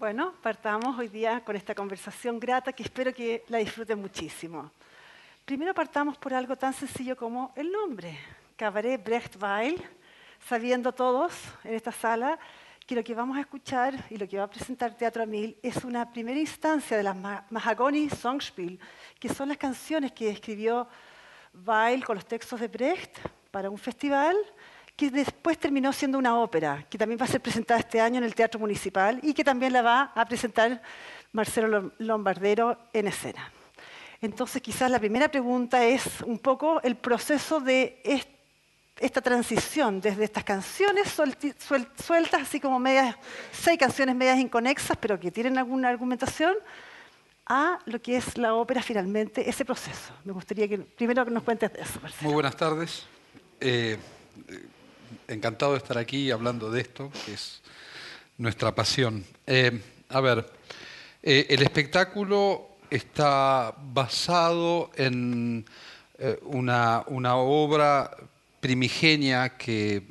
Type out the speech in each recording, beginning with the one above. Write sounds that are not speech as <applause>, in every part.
Bueno, partamos hoy día con esta conversación grata que espero que la disfruten muchísimo. Primero partamos por algo tan sencillo como el nombre, Cabaret Brecht-Weil, sabiendo todos en esta sala que lo que vamos a escuchar y lo que va a presentar Teatro Mil es una primera instancia de las Mahagoni Songspiel, que son las canciones que escribió Weil con los textos de Brecht para un festival que después terminó siendo una ópera, que también va a ser presentada este año en el Teatro Municipal y que también la va a presentar Marcelo Lombardero en escena. Entonces, quizás la primera pregunta es un poco el proceso de esta transición desde estas canciones sueltas, así como medias, seis canciones medias inconexas, pero que tienen alguna argumentación, a lo que es la ópera finalmente, ese proceso. Me gustaría que primero nos cuentes de eso, Marcelo. Muy buenas tardes. Eh, encantado de estar aquí hablando de esto, que es nuestra pasión. Eh, a ver, eh, el espectáculo está basado en eh, una, obra primigenia que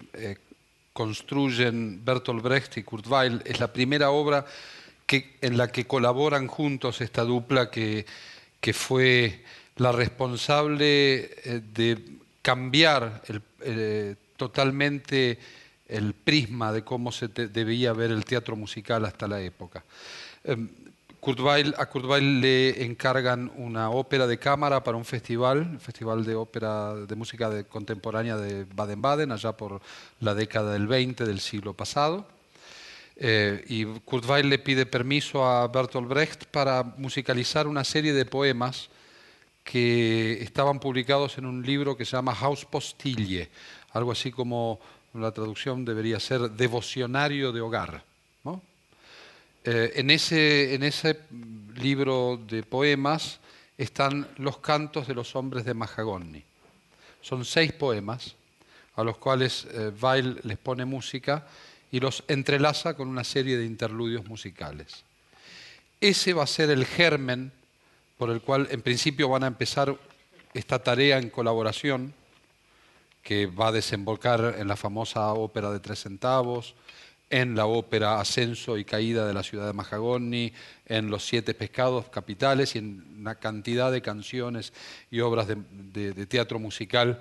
construyen Bertolt Brecht y Kurt Weill. Es la primera obra que, en la que colaboran juntos esta dupla que, que fue la responsable de cambiar el, totalmente el prisma de cómo se debía ver el teatro musical hasta la época. Em, a Kurt Weill le encargan una ópera de cámara para un festival, el Festival de Ópera de Música Contemporánea de Baden-Baden, allá por la década del 20 del siglo pasado. Eh, y Kurt Weill le pide permiso a Bertolt Brecht para musicalizar una serie de poemas que estaban publicados en un libro que se llama Postille algo así como la traducción debería ser devocionario de hogar. Eh, en, ese, en ese libro de poemas están los cantos de los hombres de Mahagoni. Son seis poemas a los cuales eh, les pone música y los entrelaza con una serie de interludios musicales. Ese va a ser el germen por el cual en principio van a empezar esta tarea en colaboración que va a desembocar en la famosa ópera de tres centavos, en la ópera Ascenso y Caída de la ciudad de Mahagoni, en Los Siete Pescados Capitales y en una cantidad de canciones y obras de, teatro musical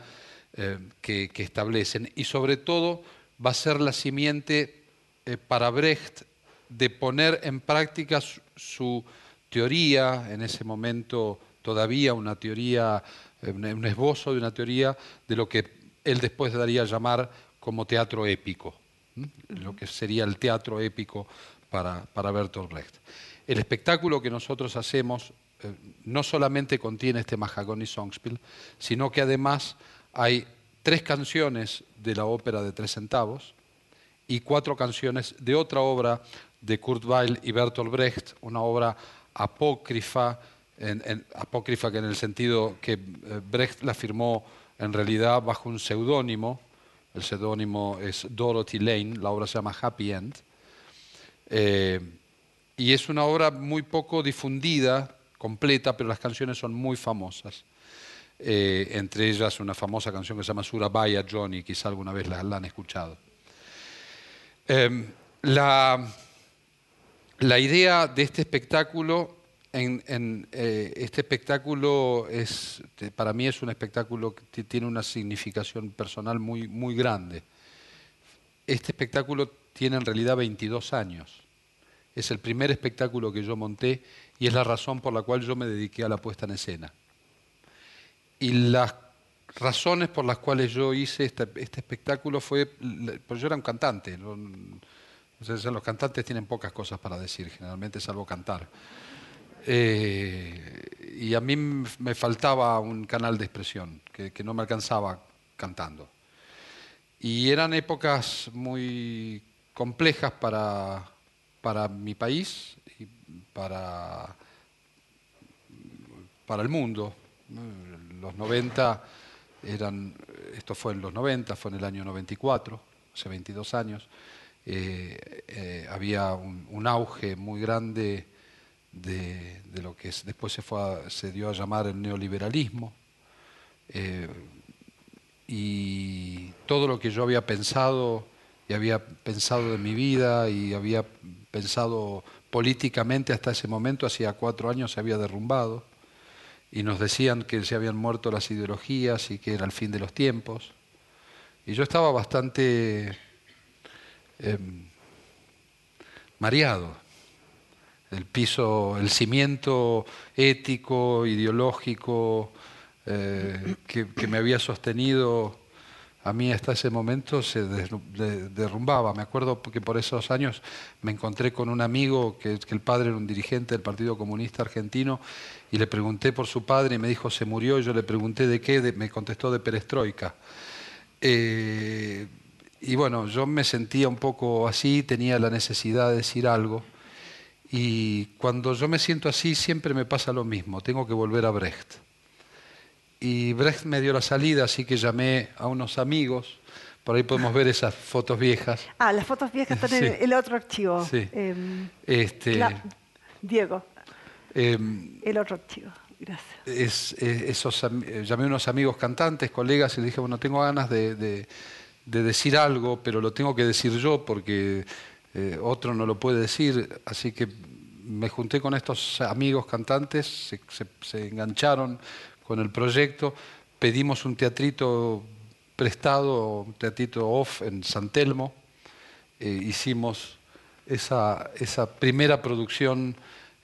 eh, que, establecen. Y sobre todo va a ser la simiente eh, para Brecht de poner en práctica su, teoría, en ese momento todavía una teoría, eh, un esbozo de una teoría de lo que él después daría a llamar como teatro épico, lo que sería el teatro épico para, para Bertolt Brecht. El espectáculo que nosotros hacemos eh, no solamente contiene este Mahagoni Songspiel, sino que además hay tres canciones de la ópera de tres centavos y cuatro canciones de otra obra de Kurt Weill y Bertolt Brecht, una obra apócrifa, apócrifa que en el sentido que eh, Brecht la firmó en realidad bajo un seudónimo, el seudónimo es Dorothy Lane, la obra se llama Happy End, eh, y es una obra muy poco difundida, completa, pero las canciones son muy famosas. Eh, entre ellas una famosa canción que se llama Surabaya Johnny, quizá alguna vez la, han escuchado. Eh, la, la idea de este espectáculo en, eh, este espectáculo es, para mí es un espectáculo que tiene una significación personal muy, muy grande. Este espectáculo tiene en realidad 22 años. Es el primer espectáculo que yo monté y es la razón por la cual yo me dediqué a la puesta en escena. Y las razones por las cuales yo hice este, este espectáculo fue, pues yo era un cantante. los cantantes tienen pocas cosas para decir, generalmente salvo cantar. Eh, y a mí me faltaba un canal de expresión que, no me alcanzaba cantando. Y eran épocas muy complejas para, para mi país y para, para el mundo. Los 90 eran, esto fue en los 90, fue en el año 94, hace 22 años, eh, eh, había un auge muy grande de, lo que después se, fue se dio a llamar el neoliberalismo. Eh, y todo lo que yo había pensado y había pensado de mi vida y había pensado políticamente hasta ese momento, hacía cuatro años, se había derrumbado y nos decían que se habían muerto las ideologías y que era el fin de los tiempos. Y yo estaba bastante em, mareado. El piso, el cimiento ético, ideológico eh, que, me había sostenido a mí hasta ese momento se derrumbaba. Me acuerdo que por esos años me encontré con un amigo que, que, el padre era un dirigente del Partido Comunista Argentino y le pregunté por su padre y me dijo se murió. Y yo le pregunté de qué, me contestó de perestroika. Eh, y bueno, yo me sentía un poco así, tenía la necesidad de decir algo. Y cuando yo me siento así, siempre me pasa lo mismo, tengo que volver a Brecht. Y Brecht me dio la salida, así que llamé a unos amigos. Por ahí podemos ver esas fotos viejas. <laughs> Ah, las fotos viejas están en el otro archivo. Sí. Em, este, Diego. Em, el otro archivo. Gracias. esos, llamé a unos amigos cantantes, colegas, y les dije, bueno, tengo ganas de, decir algo, pero lo tengo que decir yo porque eh, otro no lo puede decir. Así que me junté con estos amigos cantantes, se, engancharon con el proyecto, pedimos un teatrito prestado, un teatrito off en San Telmo, eh, hicimos esa, esa primera producción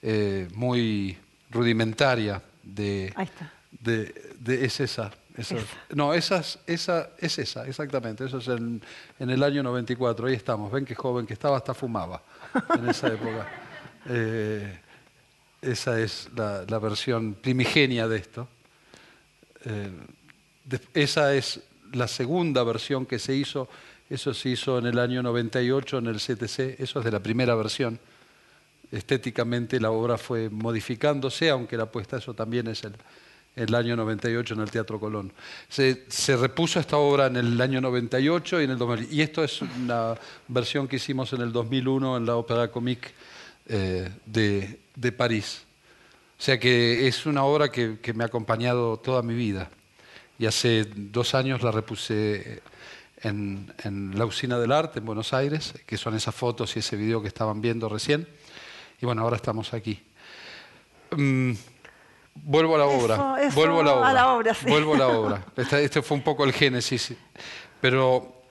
eh, muy rudimentaria de, está. de, es esa. <laughs> No, esa, esa es esa, exactamente. Eso es en, el año 94. Ahí estamos. Ven qué joven que estaba, hasta fumaba en esa época. <laughs> Eh, esa es la, versión primigenia de esto. Eh, esa es la segunda versión que se hizo. Eso se hizo en el año 98 en el CTC. Eso es de la primera versión estéticamente la obra fue modificándose, aunque la puesta, eso también es el, el año 98 en el Teatro Colón. Se, repuso esta obra en el año 98 y en el 2000. Y esto es una versión que hicimos en el 2001 en la Ópera Comique eh, de, París. O sea que es una obra que, me ha acompañado toda mi vida. Y hace dos años la repuse en, en la Usina del Arte en Buenos Aires, que son esas fotos y ese video que estaban viendo recién. Y bueno, ahora estamos aquí. Mm, vuelvo a la obra. vuelvo a la obra. Vuelvo a la <laughs> obra. Este, fue un poco el génesis. Pero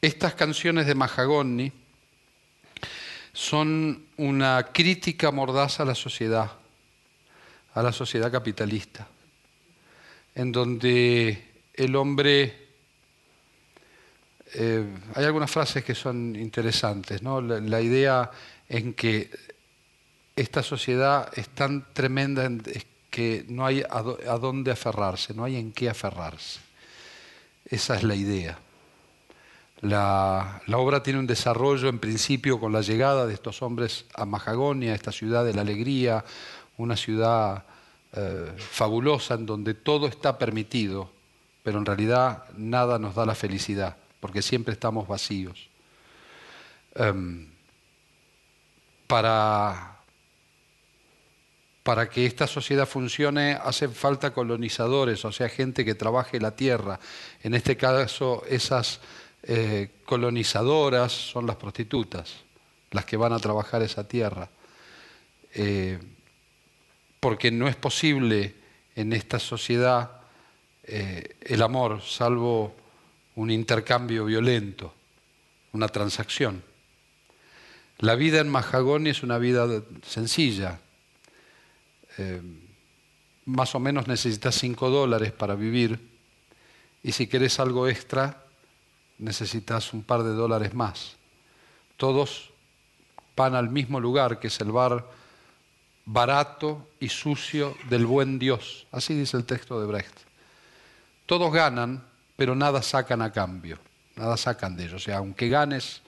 estas canciones de Mahagoni son una crítica mordaza a la sociedad, a la sociedad capitalista, en donde el hombre... Eh, hay algunas frases que son interesantes, ¿no? la idea en que esta sociedad es tan tremenda que no hay a, dónde aferrarse, no hay en qué aferrarse. Esa es la idea. La, obra tiene un desarrollo en principio con la llegada de estos hombres a Majagonia, esta ciudad de la alegría, una ciudad eh, fabulosa en donde todo está permitido, pero en realidad nada nos da la felicidad, porque siempre estamos vacíos. Em, para para que esta sociedad funcione hacen falta colonizadores, o sea, gente que trabaje la tierra. En este caso, esas eh, colonizadoras son las prostitutas, las que van a trabajar esa tierra. Eh, porque no es posible en esta sociedad eh, el amor, salvo un intercambio violento, una transacción. La vida en Mahagoni es una vida sencilla, eh, más o menos necesitas 5 dólares para vivir y si quieres algo extra necesitas un par de dólares más. Todos van al mismo lugar que es el bar barato y sucio del buen Dios. Así dice el texto de Brecht. Todos ganan, pero nada sacan a cambio, nada sacan de ellos. O sea, aunque ganes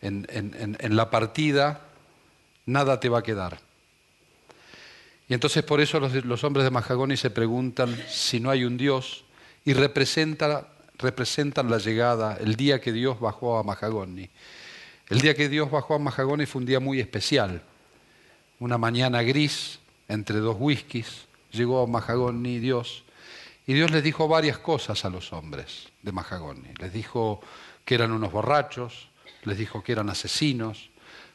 en la partida, nada te va a quedar. Y entonces por eso los, hombres de Mahagoni se preguntan si no hay un Dios y representan, la llegada, el día que Dios bajó a Mahagoni. El día que Dios bajó a Mahagoni fue un día muy especial. Una mañana gris, entre dos whiskies, llegó a Mahagoni Dios. Y Dios les dijo varias cosas a los hombres de Mahagoni. Les dijo que eran unos borrachos, les dijo que eran asesinos,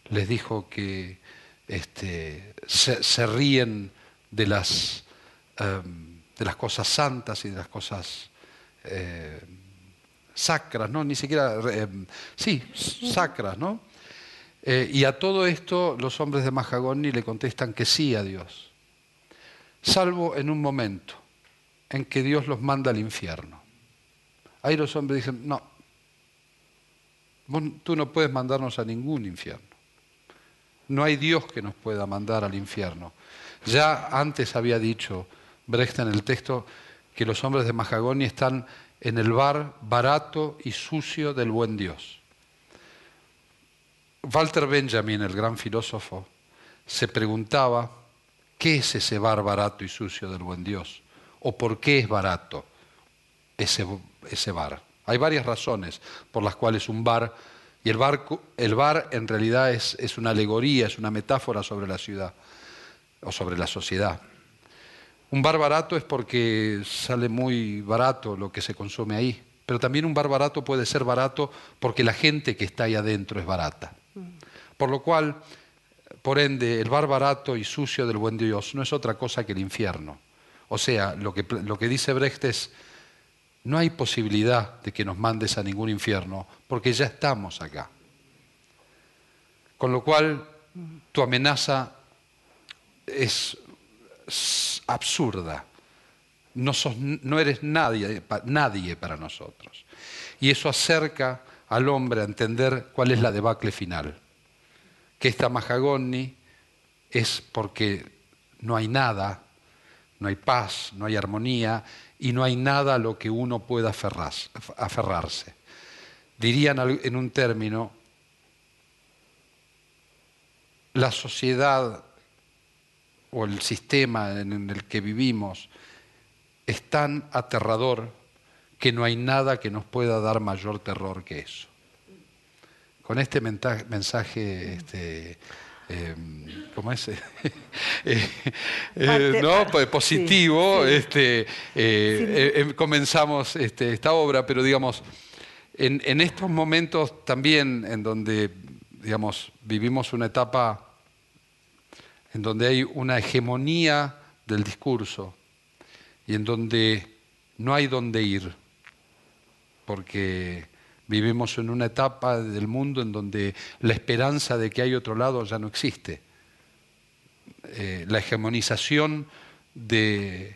les dijo que este, se, ríen de las, em, de las cosas santas y de las cosas eh, sacras, ¿no? Ni siquiera, em, sí, sacras, ¿no? Eh, y a todo esto los hombres de Mahagoni le contestan que sí a Dios, salvo en un momento en que Dios los manda al infierno. Ahí los hombres dicen, no, tú no puedes mandarnos a ningún infierno. No hay Dios que nos pueda mandar al infierno. Ya antes había dicho Brecht en el texto que los hombres de Mahagoni están en el bar barato y sucio del buen Dios. Walter Benjamin, el gran filósofo, se preguntaba, ¿qué es ese bar barato y sucio del buen Dios? ¿O por qué es barato ese, ese bar? Hay varias razones por las cuales un bar, y el bar, el bar en realidad es, es una alegoría, es una metáfora sobre la ciudad o sobre la sociedad. Un bar barato es porque sale muy barato lo que se consume ahí, pero también un bar barato puede ser barato porque la gente que está ahí adentro es barata. Por lo cual, por ende, el bar barato y sucio del buen Dios no es otra cosa que el infierno. O sea, lo que, lo que dice Brecht es, no hay posibilidad de que nos mandes a ningún infierno, porque ya estamos acá. Con lo cual, tu amenaza es absurda. No, eres nadie, nadie para nosotros. Y eso acerca al hombre a entender cuál es la debacle final. Que esta Mahagoni es porque no hay nada, no hay paz, no hay armonía y no hay nada a lo que uno pueda aferrarse. Dirían en un término, la sociedad o el sistema en el que vivimos es tan aterrador que no hay nada que nos pueda dar mayor terror que eso. Con este mensaje, este, em, ¿cómo es? <laughs> Eh, ¿no? positivo, este, eh, em, comenzamos este, esta obra, pero digamos, en, en, estos momentos también en donde digamos, vivimos una etapa en donde hay una hegemonía del discurso y en donde no hay dónde ir porque vivimos en una etapa del mundo en donde la esperanza de que hay otro lado ya no existe. Eh, la hegemonización del,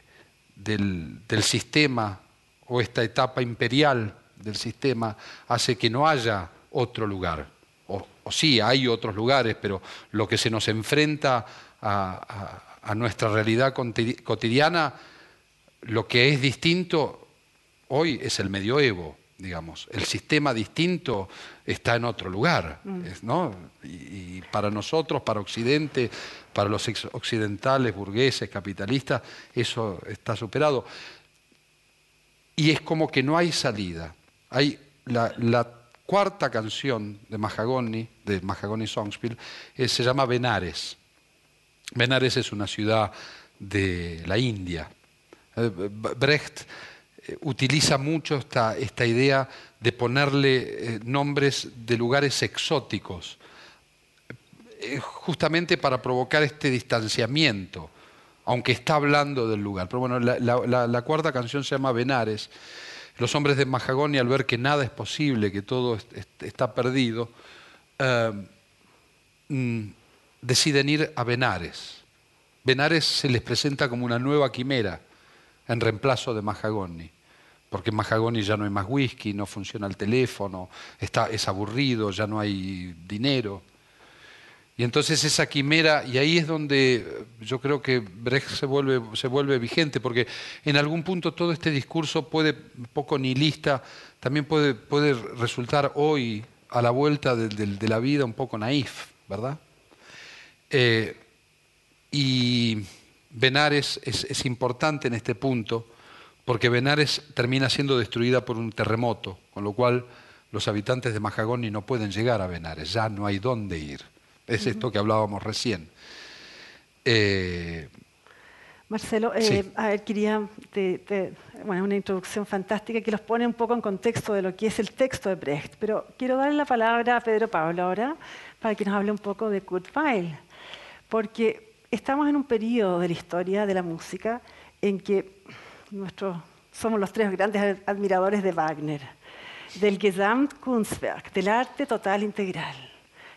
sistema o esta etapa imperial del sistema hace que no haya otro lugar. O, sí, hay otros lugares, pero lo que se nos enfrenta a nuestra realidad cotidiana, lo que es distinto hoy es el medioevo digamos. El sistema distinto está en otro lugar, mm. ¿no? Y, para nosotros, para Occidente, para los occidentales, burgueses, capitalistas, eso está superado. Y es como que no hay salida. Hay la, cuarta canción de Mahagoni, de Mahagoni Songspiel, eh, se llama Benares. Benares es una ciudad de la India. Eh, Brecht utiliza mucho esta, esta, idea de ponerle eh, nombres de lugares exóticos, eh, justamente para provocar este distanciamiento, aunque está hablando del lugar. Pero bueno, la, cuarta canción se llama Benares. Los hombres de Mahagoni, al ver que nada es posible, que todo está perdido, mm, deciden ir a Benares. Benares se les presenta como una nueva quimera en reemplazo de Mahagoni porque en Mahagoni ya no hay más whisky, no funciona el teléfono, está, es aburrido, ya no hay dinero. Y entonces esa quimera, y ahí es donde yo creo que Brecht se vuelve, se vuelve vigente, porque en algún punto todo este discurso puede, un poco nihilista, también puede, puede resultar hoy, a la vuelta de, la vida, un poco naif, ¿verdad? Eh, y Benares es, es importante en este punto porque Benares termina siendo destruida por un terremoto, con lo cual los habitantes de Mahagoni no pueden llegar a Benares, ya no hay dónde ir. Es esto que hablábamos recién. Eh, Marcelo, eh, a ver, quería bueno, una introducción fantástica que los pone un poco en contexto de lo que es el texto de Brecht, pero quiero darle la palabra a Pedro Pablo ahora para que nos hable un poco de Kurt Weill porque estamos en un periodo de la historia de la música en que nuestros, somos los tres grandes admiradores de Wagner, del Gesamtkunstwerk, del arte total integral,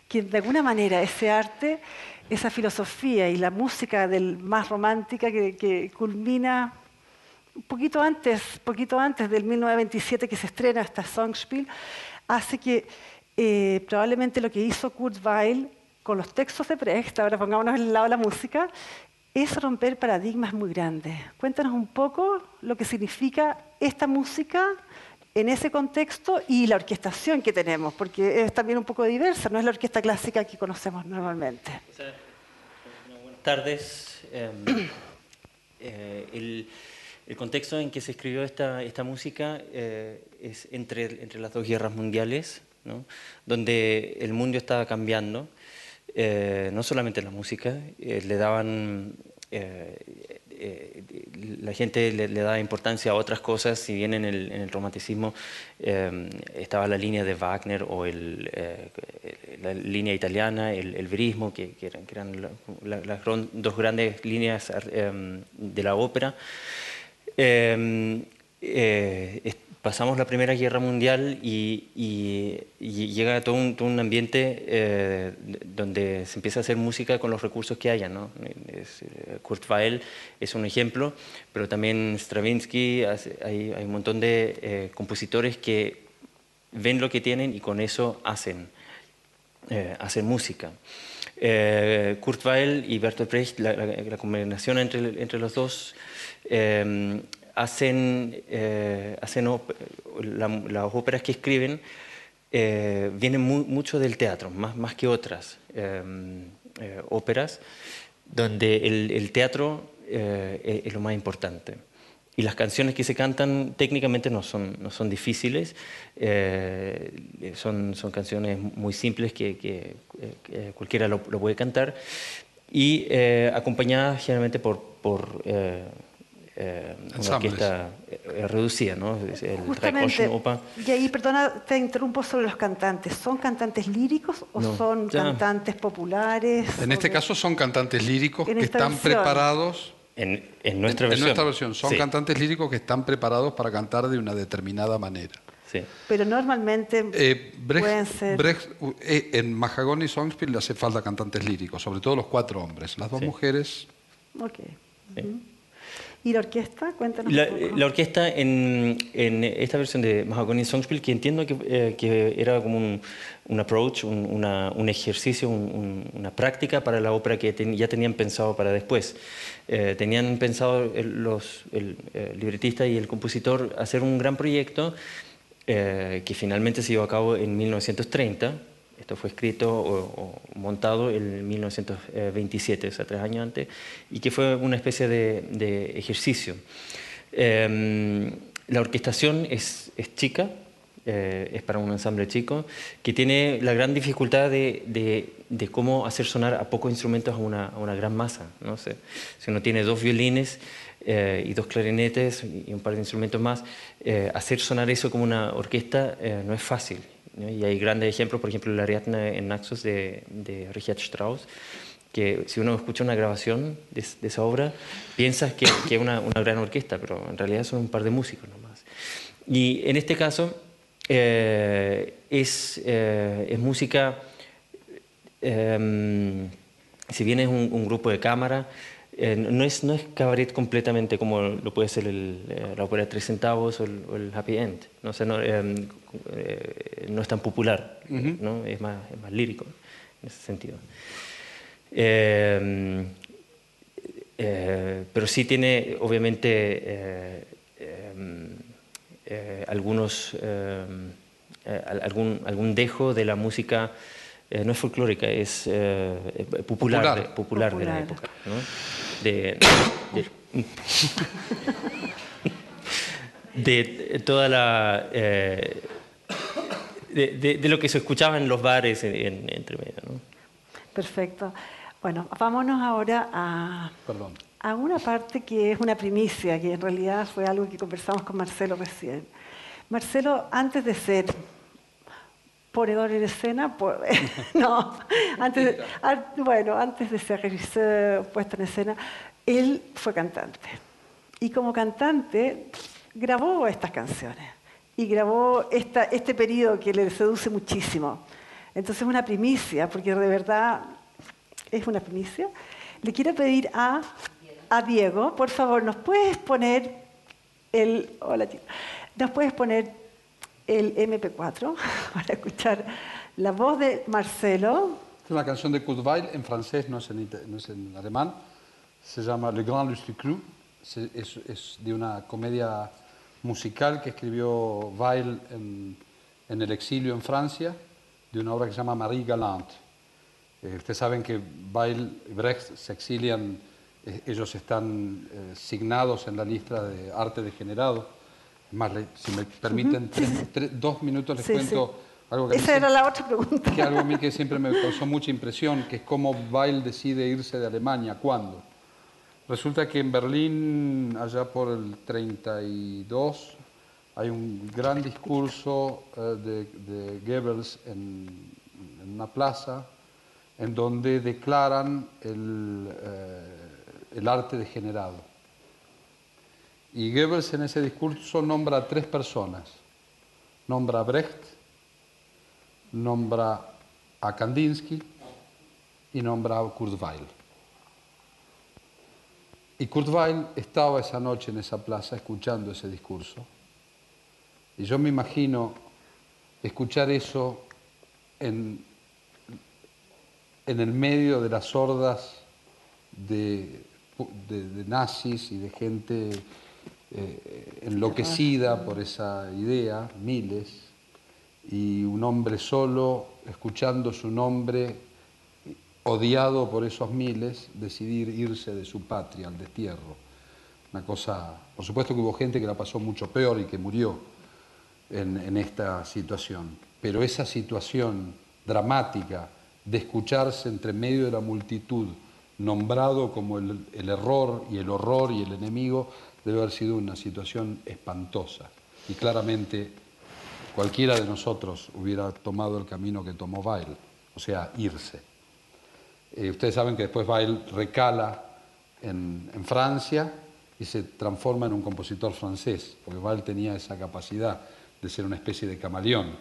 que de alguna manera ese arte, esa filosofía y la música del más romántica que, que culmina un poquito antes, poquito antes del 1927 que se estrena esta Songspiel, hace que eh, probablemente lo que hizo Kurt Weill con los textos de Brecht, ahora pongámonos en el lado de la música, es romper paradigmas muy grandes. Cuéntanos un poco lo que significa esta música en ese contexto y la orquestación que tenemos, porque es también un poco diversa, no es la orquesta clásica que conocemos normalmente. buenas tardes. Em, <coughs> eh, el, contexto en que se escribió esta, esta música eh, es entre, entre las dos guerras mundiales, ¿no? donde el mundo estaba cambiando, eh, no solamente la música, eh, le daban, la gente le, daba importancia a otras cosas, si bien en el, en el romanticismo estaba la línea de Wagner o el, la línea italiana, el, el verismo, que, que, eran, que eran las dos grandes líneas de la ópera, eh, pasamos la Primera Guerra Mundial y, llega todo un, todo un ambiente eh, donde se empieza a hacer música con los recursos que haya. ¿no? Eh, Kurt Weill es un ejemplo, pero también Stravinsky, hay, hay un montón de compositores que ven lo que tienen y con eso hacen, hacen música. Kurt Weill y Bertolt Brecht, la, combinación entre, entre los dos Em, hacen, eh, hacen las óperas que escriben eh, vienen mucho del teatro, más, más que otras em, eh, óperas, donde el, teatro es, lo más importante. Y las canciones que se cantan técnicamente no son, no son difíciles, son, son canciones muy simples que, que, cualquiera lo, puede cantar y acompañadas generalmente por, por eh, una orquesta eh, reducida, ¿no? El Justamente, y ahí, perdona, te interrumpo sobre los cantantes. ¿Son cantantes líricos o son cantantes populares? En este caso son cantantes líricos que están preparados... En, en, nuestra versión. En nuestra versión. Son cantantes líricos que están preparados para cantar de una determinada manera. Sí. Pero normalmente eh, pueden ser... Brecht, eh, en Mahagoni Songspiel le hace falta cantantes líricos, sobre todo los cuatro hombres. Las dos mujeres... Ok. ¿Y la orquesta? Cuéntanos. La, la orquesta en, en, esta versión de Mahagoni Songspiel, que entiendo que, eh, que era como un, un approach, un, una, un ejercicio, un, una práctica para la ópera que ya tenían pensado para después. Eh, tenían pensado el, los, el, el, libretista y el compositor hacer un gran proyecto eh, que finalmente se llevó a cabo en 1930 esto fue escrito o, montado en 1927, o sea, tres años antes, y que fue una especie de, ejercicio. Em, la orquestación es, es chica, eh, es para un ensamble chico, que tiene la gran dificultad de, de, cómo hacer sonar a pocos instrumentos a una, a una gran masa. ¿no? sé si uno tiene dos violines eh, y dos clarinetes y un par de instrumentos más, eh, hacer sonar eso como una orquesta no es fácil. Y hay grandes ejemplos, por ejemplo, el Ariadne en Naxos de, de Richard Strauss, que si uno escucha una grabación de, esa obra, piensas que, es una, una, gran orquesta, pero en realidad son un par de músicos nomás. Y en este caso eh, es, eh, es, música, em, si bien es un, un grupo de cámara, eh, no, es, no es cabaret completamente como lo puede ser el, eh, la ópera de tres centavos o el, Happy End. No, no, eh, no, es tan popular, ¿no? Es, más, es, más, lírico en ese sentido. pero sí tiene, obviamente, algunos, algún, algún dejo de la música no es folclórica, es popular, popular, de, la época. ¿no? de, de, <laughs> toda la... Eh, de, de, lo que se escuchaba en los bares en, entre medio. ¿no? Perfecto. Bueno, vámonos ahora a, a una parte que es una primicia, que en realidad fue algo que conversamos con Marcelo recién. Marcelo, antes de ser ponedor en escena, <laughs> no, antes de, <laughs> bueno, antes de ser regisseur, puesto en escena, él fue cantante. Y como cantante grabó estas canciones y grabó esta, este periodo que le seduce muchísimo. Entonces es una primicia, porque de verdad es una primicia. Le quiero pedir a, a Diego, por favor, ¿nos puedes poner el... Hola, tío. ¿Nos puedes poner el MP4 <laughs> para escuchar la voz de Marcelo? Es una canción de Kurt Weill en francés, no es en, no es en alemán. Se llama Le Grand Lustre Cru. Es, es de una comedia musical que escribió Weill en, en el exilio en Francia, de una obra que se llama Marie Galante. Eh, ustedes saben que Weill y Brecht se exilian, eh, ellos están eh, signados en la lista de arte degenerado. Es Más, le- si me permiten tres- tres- dos minutos les Sí, cuento algo que Esa era la otra pregunta. que algo a mí que siempre me causó mucha impresión, que es cómo Weil decide irse de Alemania, ¿cuándo? Resulta que en Berlín, allá por el 32, hay un gran discurso eh, de, Goebbels en, en una plaza, en donde declaran el, eh, el arte degenerado. Y Goebbels en ese discurso nombra a tres personas. Nombra a Brecht, nombra a Kandinsky y nombra a Kurt Weill. Y Kurt Weill estaba esa noche en esa plaza escuchando ese discurso. Y yo me imagino escuchar eso en, en el medio de las hordas de, de- de nazis y de gente eh, enloquecida por esa idea, miles, y un hombre solo, escuchando su nombre, odiado por esos miles, decidir irse de su patria al destierro. Una cosa, por supuesto que hubo gente que la pasó mucho peor y que murió en, esta situación, pero esa situación dramática de escucharse entre medio de la multitud, nombrado como el, error y el horror y el enemigo, debe haber sido una situación espantosa. Y claramente cualquiera de nosotros hubiera tomado el camino que tomó Weil, o sea, irse. Eh, ustedes saben que después Weil recala en, en Francia y se transforma en un compositor francés, porque Weil tenía esa capacidad de ser una especie de camaleón.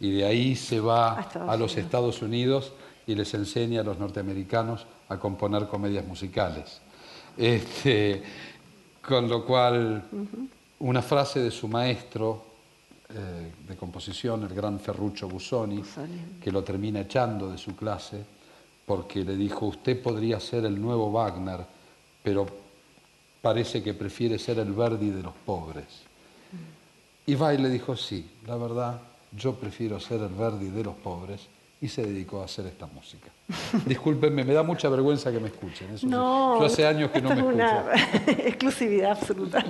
Y de ahí se va A Estados a los Unidos. Estados Unidos y les enseña a los norteamericanos a componer comedias musicales. Este, con lo cual, una frase de su maestro eh, de composición, el gran Ferruccio Busoni, Busoni. que lo termina echando de su clase, porque le dijo, usted podría ser el nuevo Wagner, pero parece que prefiere ser el Verdi de los pobres. Y Vai le dijo, sí, la verdad, yo prefiero ser el Verdi de los pobres, y se dedicó a hacer esta música. <laughs> Discúlpenme, me da mucha vergüenza que me escuchen. eso sí. No, yo hace años que no me <laughs> es una <laughs> exclusividad absoluta.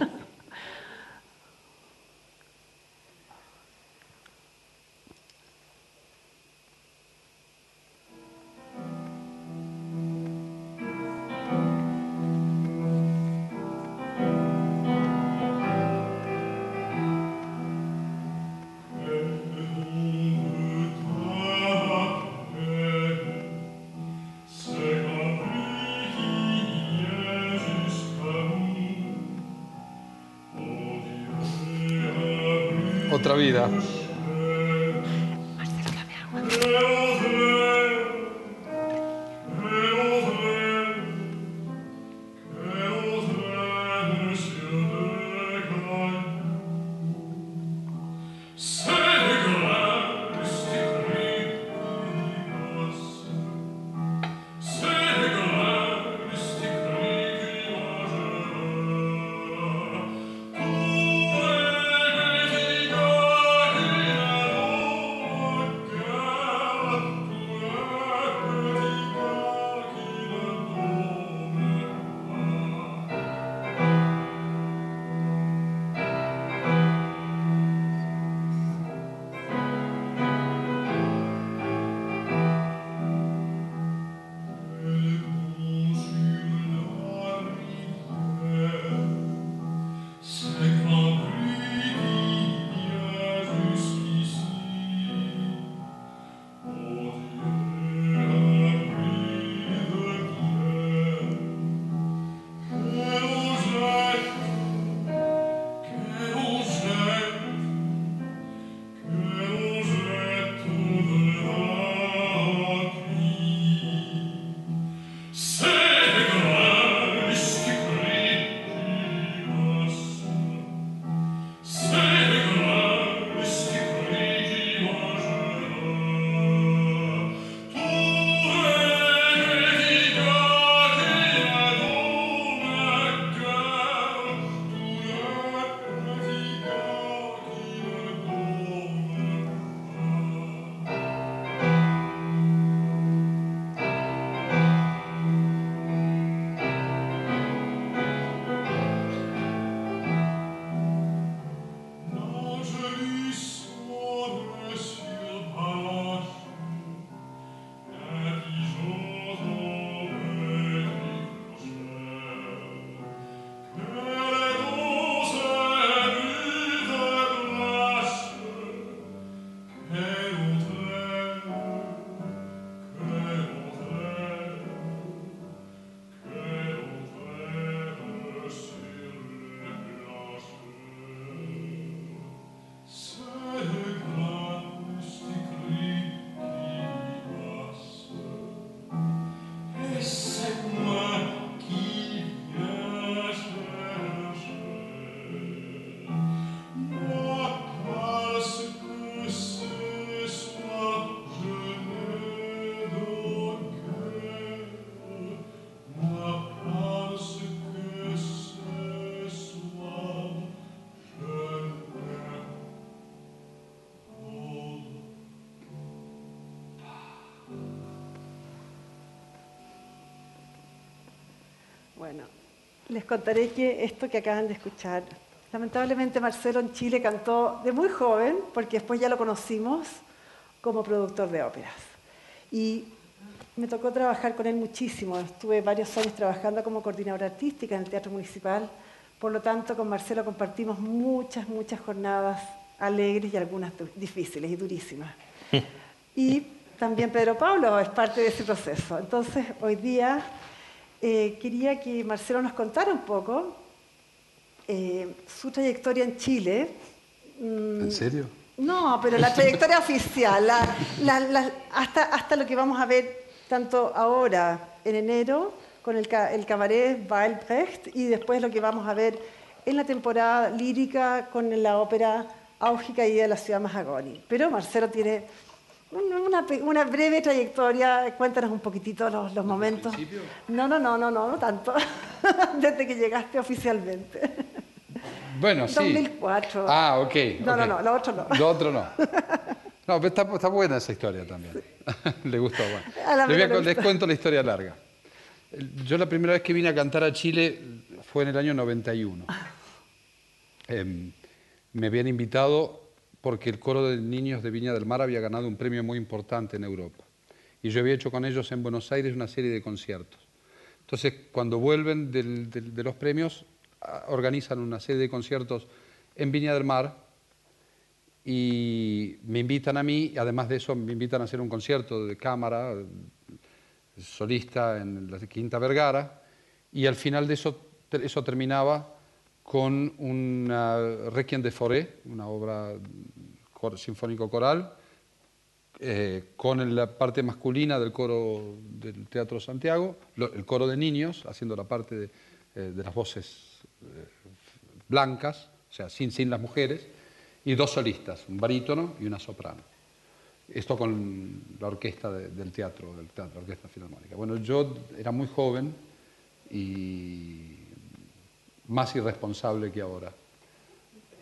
Bueno, les contaré que esto que acaban de escuchar, lamentablemente Marcelo en Chile cantó de muy joven, porque después ya lo conocimos como productor de óperas. Y me tocó trabajar con él muchísimo. Estuve varios años trabajando como coordinadora artística en el Teatro Municipal. Por lo tanto, con Marcelo compartimos muchas, muchas jornadas alegres y algunas difíciles y durísimas. <laughs> y también Pedro Pablo es parte de ese proceso. Entonces, hoy día eh, quería que Marcelo nos contara un poco eh, su trayectoria en Chile. Mm, ¿En serio? No, pero la trayectoria oficial, hasta, hasta lo que vamos a ver tanto ahora en enero con el, el cabaret Weilbrecht y después lo que vamos a ver en la temporada lírica con la ópera Áugica y de la ciudad Mahagoni. Pero Marcelo tiene una, una, breve trayectoria, cuéntanos un poquitito los, los momentos. No, no, no, no, no, no tanto. <laughs> Desde que llegaste oficialmente. Bueno, sí. 2004. Ah, ok. No, no, no, lo otro no. Lo otro no. <laughs> No, pero está, está buena esa historia también. <laughs> Le gustó. Bueno. Les, les cuento la historia larga. Yo la primera vez que vine a cantar a Chile fue en el año 91. Eh, em, me habían invitado porque el coro de niños de Viña del Mar había ganado un premio muy importante en Europa. Y yo había hecho con ellos en Buenos Aires una serie de conciertos. Entonces, cuando vuelven de los premios, organizan una serie de conciertos en Viña del Mar y me invitan a mí, y además de eso me invitan a hacer un concierto de cámara, solista en la Quinta Vergara, y al final de eso, eso terminaba con una Requiem de Foré, una obra sinfónico coral, eh, con la parte masculina del coro del Teatro Santiago, el coro de niños, haciendo la parte de, eh, las voces eh, blancas, o sea, sin, las mujeres, y dos solistas, un barítono y una soprano. Esto con la orquesta del teatro, la orquesta filarmónica. Bueno, yo era muy joven y más irresponsable que ahora.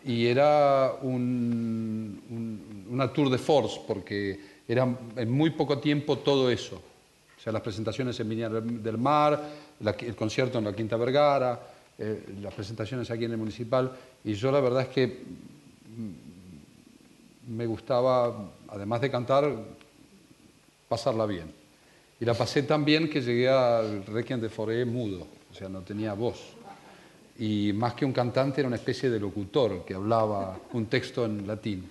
Y era un, una tour de force, porque era en muy poco tiempo todo eso. O sea, las presentaciones en Viña del Mar, el concierto en la Quinta Vergara, eh, las presentaciones aquí en el Municipal. Y yo la verdad es que me gustaba, además de cantar, pasarla bien. Y la pasé tan bien que llegué al Requiem de Foré mudo, o sea, no tenía voz y más que un cantante era una especie de locutor que hablaba un texto en latín.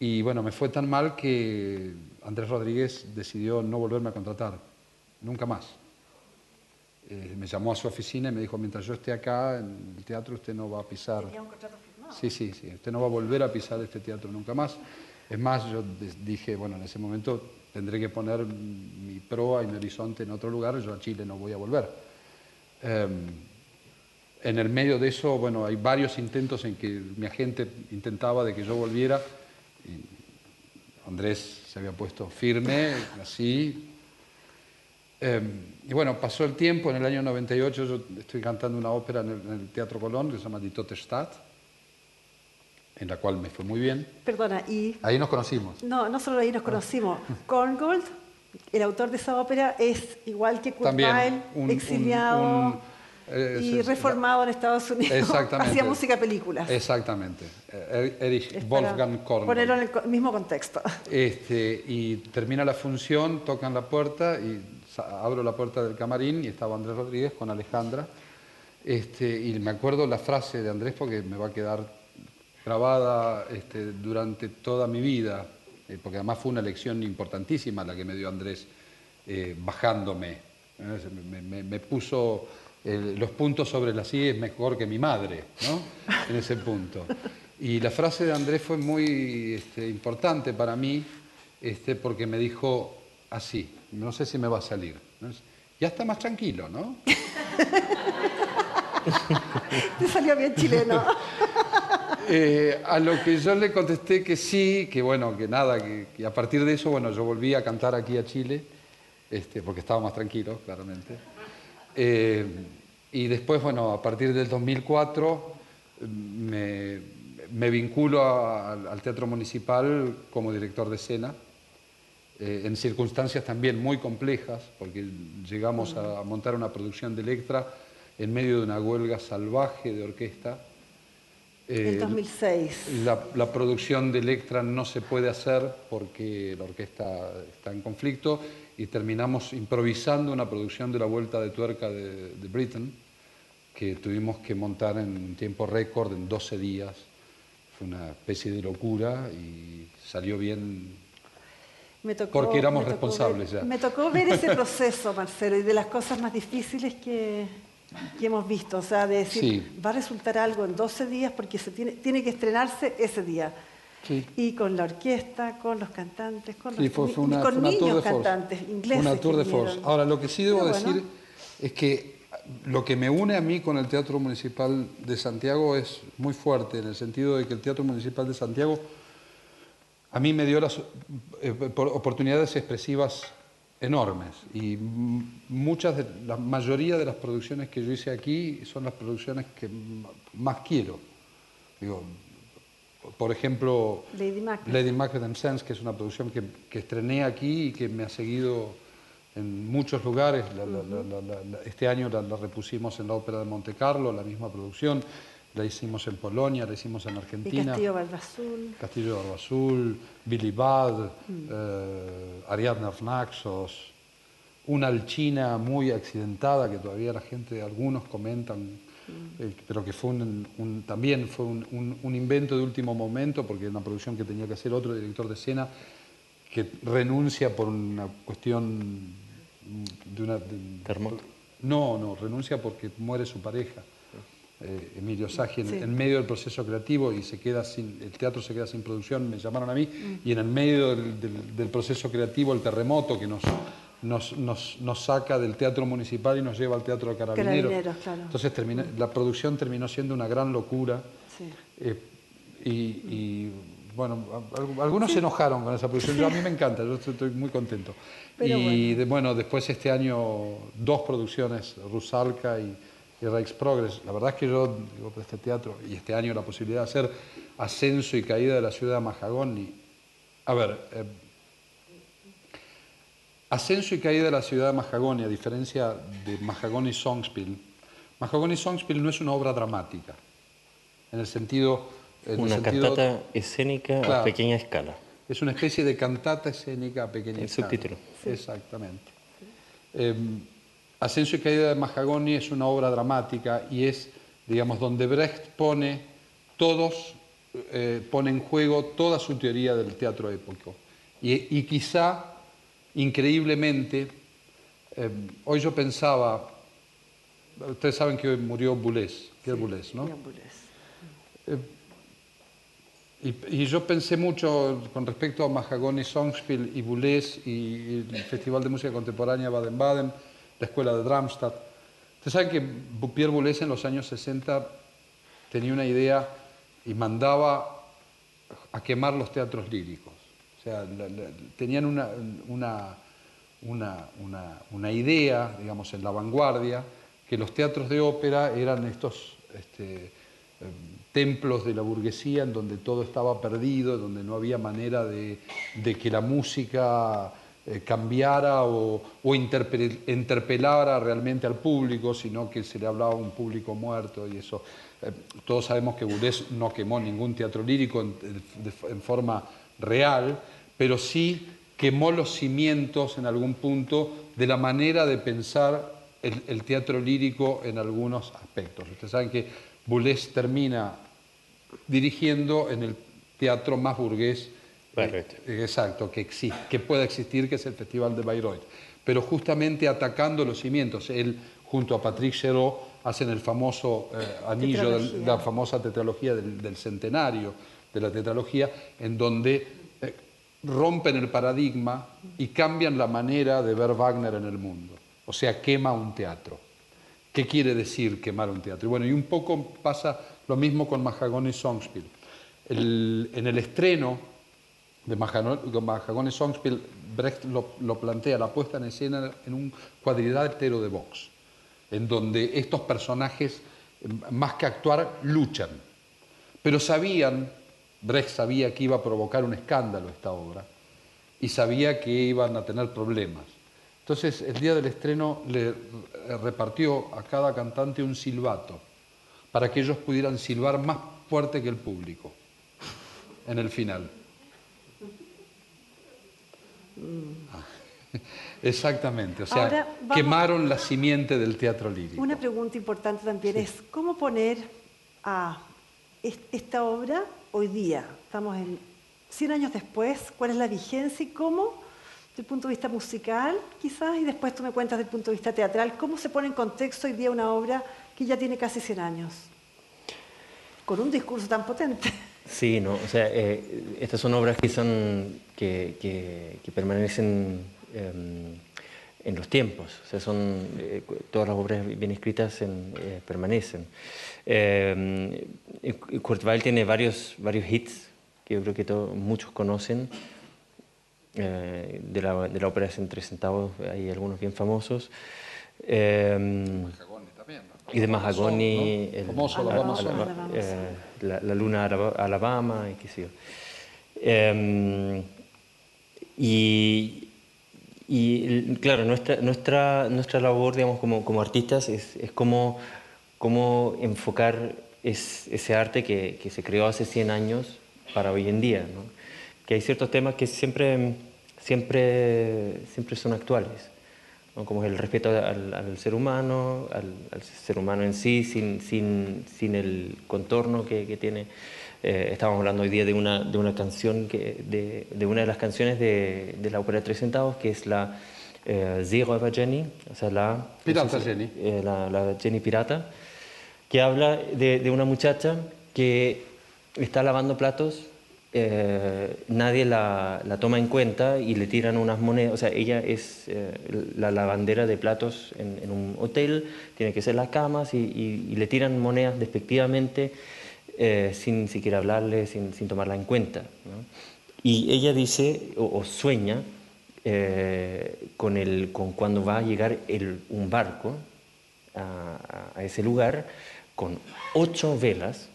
Y bueno, me fue tan mal que Andrés Rodríguez decidió no volverme a contratar, nunca más. Eh, me llamó a su oficina y me dijo, mientras yo esté acá en el teatro, usted no va a pisar. ¿Tenía un contrato firmado? Sí, sí, sí, usted no va a volver a pisar este teatro nunca más. Es más, yo dije, bueno, en ese momento tendré que poner mi proa y mi horizonte en otro lugar, yo a Chile no voy a volver. Em, en el medio de eso, bueno, hay varios intentos en que mi agente intentaba de que yo volviera. Andrés se había puesto firme, así. Em, y bueno, pasó el tiempo, en el año 98 yo estoy cantando una ópera en el, Teatro Colón que se llama Die Tote Stadt, en la cual me fue muy bien. Perdona, y... Ahí nos conocimos. No, no solo ahí nos conocimos. Korngold, el autor de esa ópera, es igual que Kurt Weill, exiliado y reformado en Estados Unidos. <laughs> Exactamente. Hacía música películas. Exactamente. Er-, Erich Wolfgang Korn. Ponerlo en el mismo contexto. <laughs> Este, y termina la función, tocan la puerta y abro la puerta del camarín y estaba Andrés Rodríguez con Alejandra. Este, y me acuerdo la frase de Andrés porque me va a quedar grabada este, durante toda mi vida, eh, porque además fue una lección importantísima la que me dio Andrés eh, bajándome. ¿eh? Me, puso los puntos sobre las es mejor que mi madre, ¿no? en ese punto. Y la frase de Andrés fue muy este, importante para mí, este, porque me dijo así, no sé si me va a salir. Ya está más tranquilo, ¿no? Te salió bien chileno. <laughs> Eh, a lo que yo le contesté que sí, que bueno, que nada, que, a partir de eso, bueno, yo volví a cantar aquí a Chile, este, porque estaba más tranquilo, claramente. Eh, y después, bueno, a partir del 2004 me, me vinculo al Teatro Municipal como director de escena, eh, en circunstancias también muy complejas, porque llegamos a montar una producción de Electra en medio de una huelga salvaje de orquesta. En 2006. Eh, la, la, producción de Electra no se puede hacer porque la orquesta está en conflicto y terminamos improvisando una producción de la Vuelta de Tuerca de, de Britain que tuvimos que montar en un tiempo récord, en 12 días. Fue una especie de locura y salió bien porque éramos responsables ya. Me tocó ver ese <laughs> proceso, Marcelo, y de las cosas más difíciles que, que hemos visto. O sea, de decir, va a resultar algo en 12 días porque se tiene, tiene que estrenarse ese día. Y con la orquesta, con los cantantes, con, los, con niños cantantes ingleses. Una tour de force. Ahora, lo que sí debo decir es que lo que me une a mí con el Teatro Municipal de Santiago es muy fuerte, en el sentido de que el Teatro Municipal de Santiago a mí me dio las eh, oportunidades expresivas enormes y muchas de, la mayoría de las producciones que yo hice aquí son las producciones que más quiero. Digo, por ejemplo, Lady Macbeth. Lady Macbeth and Sense, que es una producción que, que, estrené aquí y que me ha seguido en muchos lugares. este año la, repusimos en la Ópera de Monte Carlo, la misma producción la hicimos en Polonia, la hicimos en Argentina. Castillo Barba Azul. Castillo Barba Azul, Billy Bad, mm. eh, Ariadna Naxos, una alchina muy accidentada que todavía la gente, algunos comentan. Eh, pero que fue un, también fue un, invento de último momento porque es una producción que tenía que hacer otro director de escena que renuncia por una cuestión de una... no, no, renuncia porque muere su pareja. Eh, Emilio Sagi en, medio del proceso creativo y se queda sin, el teatro se queda sin producción, me llamaron a mí, mm. y en el medio del, proceso creativo el terremoto que nos, nos, saca del teatro municipal y nos lleva al teatro de Carabineros. Entonces la producción terminó siendo una gran locura. Eh, y, bueno, algunos se enojaron con esa producción, a mí <laughs> me encanta, yo estoy, muy contento. y bueno. después este año dos producciones, Rusalka y y Rex Progress. La verdad es que yo digo este teatro y este año la posibilidad de hacer ascenso y caída de la ciudad de Mahagoni. A ver, eh, ascenso y caída de la ciudad de Mahagoni, a diferencia de Mahagoni Songspiel, Mahagoni Songspiel no es una obra dramática, en el sentido... una cantata escénica a pequeña escala. Es una especie de cantata escénica a pequeña escala. El subtítulo. Exactamente. Em, Ascenso y caída de Mahagoni es una obra dramática y es, digamos, donde Brecht pone todos, eh, pone en juego toda su teoría del teatro épico. Y, quizá, increíblemente, eh, hoy yo pensaba, ustedes saben que hoy murió Boulez, que es Boulez, ¿no? Eh, y, yo pensé mucho con respecto a Mahagoni Songspiel y Boulez y el Festival de Música Contemporánea Baden-Baden, la escuela de Darmstadt. Ustedes saben que Pierre Boulez en los años 60 tenía una idea y mandaba a quemar los teatros líricos. Tenían una, idea, digamos, en la vanguardia, que los teatros de ópera eran estos este, eh, templos de la burguesía en donde todo estaba perdido, donde no había manera de, que la música eh, cambiara o, interpelara realmente al público, sino que se le hablaba a un público muerto y eso. Eh, todos sabemos que Boulez no quemó ningún teatro lírico en, forma real, pero sí quemó los cimientos en algún punto de la manera de pensar el, teatro lírico en algunos aspectos. Ustedes saben que Boulez termina dirigiendo en el teatro más burgués eh, exacto, que, existe, que pueda existir, que es el Festival de Bayreuth. Pero justamente atacando los cimientos. Él, junto a Patrick Chéreau, hacen el famoso eh, anillo, la famosa tetralogía del, del centenario de la tetralogía, en donde rompen el paradigma y cambian la manera de ver Wagner en el mundo. O sea, quema un teatro. ¿Qué quiere decir quemar un teatro? Y bueno, y un poco pasa lo mismo con Mahagoni Songspiel. El- en el estreno de Mahagoni Songspiel, Brecht lo, lo plantea, la puesta en escena en un cuadrilátero de box, en donde estos personajes, eh, más que actuar, luchan. Pero sabían, Brecht sabía que iba a provocar un escándalo esta obra y sabía que iban a tener problemas. Entonces, el día del estreno le repartió a cada cantante un silbato para que ellos pudieran silbar más fuerte que el público en el final. Ah, <laughs> Exactamente, o sea, Ahora vamos- quemaron la simiente del teatro lírico. Una pregunta importante también es, ¿cómo poner a es- esta obra hoy día? Estamos en 100 años después, ¿cuál es la vigencia y cómo, desde el punto de vista musical quizás, y después tú me cuentas desde el punto de vista teatral, cómo se pone en contexto hoy día una obra que ya tiene casi 100 años? Con un discurso tan potente. Sí, no, o sea, eh, estas son obras que son que, permanecen em, en los tiempos, o sea, son eh, todas las obras bien escritas en- eh, permanecen. Y Kurt Weill tiene varios varios hits que yo creo que to- muchos conocen. eh, de, la, de la ópera en tres centavos hay algunos bien famosos. ¿no? y de Mahagoni, ¿no? el- Famoso Ala- Alabama eh, la, la luna Alaba- Alabama y qué sé yo. Y, y, claro, nuestra, nuestra, nuestra labor, digamos, como, como artistas es, es cómo, cómo enfocar es- ese arte que, que se creó hace 100 años para hoy en día, ¿no? Que hay ciertos temas que siempre, siempre, siempre son actuales. ¿no? como el respeto al, al ser humano, al, al ser humano en sí, sin, sin, sin el contorno que, que tiene. Eh, estábamos hablando hoy día de una, de una canción, que, de, de una de las canciones de, de la ópera Tres Centavos, que es la eh, Zero Eva Jenny, o sea, la... Pirata Jenny. eh, la, la Jenny Pirata, que habla de, de una muchacha que está lavando platos, eh, nadie la, la toma en cuenta y le tiran unas monedas, o sea, ella es eh, la lavandera de platos en, en un hotel, tiene que hacer las camas y, y- y le tiran monedas despectivamente eh, sin siquiera hablarle, sin, sin tomarla en cuenta. ¿no? Y ella dice o, o sueña eh, con, el, con cuando va a llegar el- un barco a, a- ese lugar con ocho velas,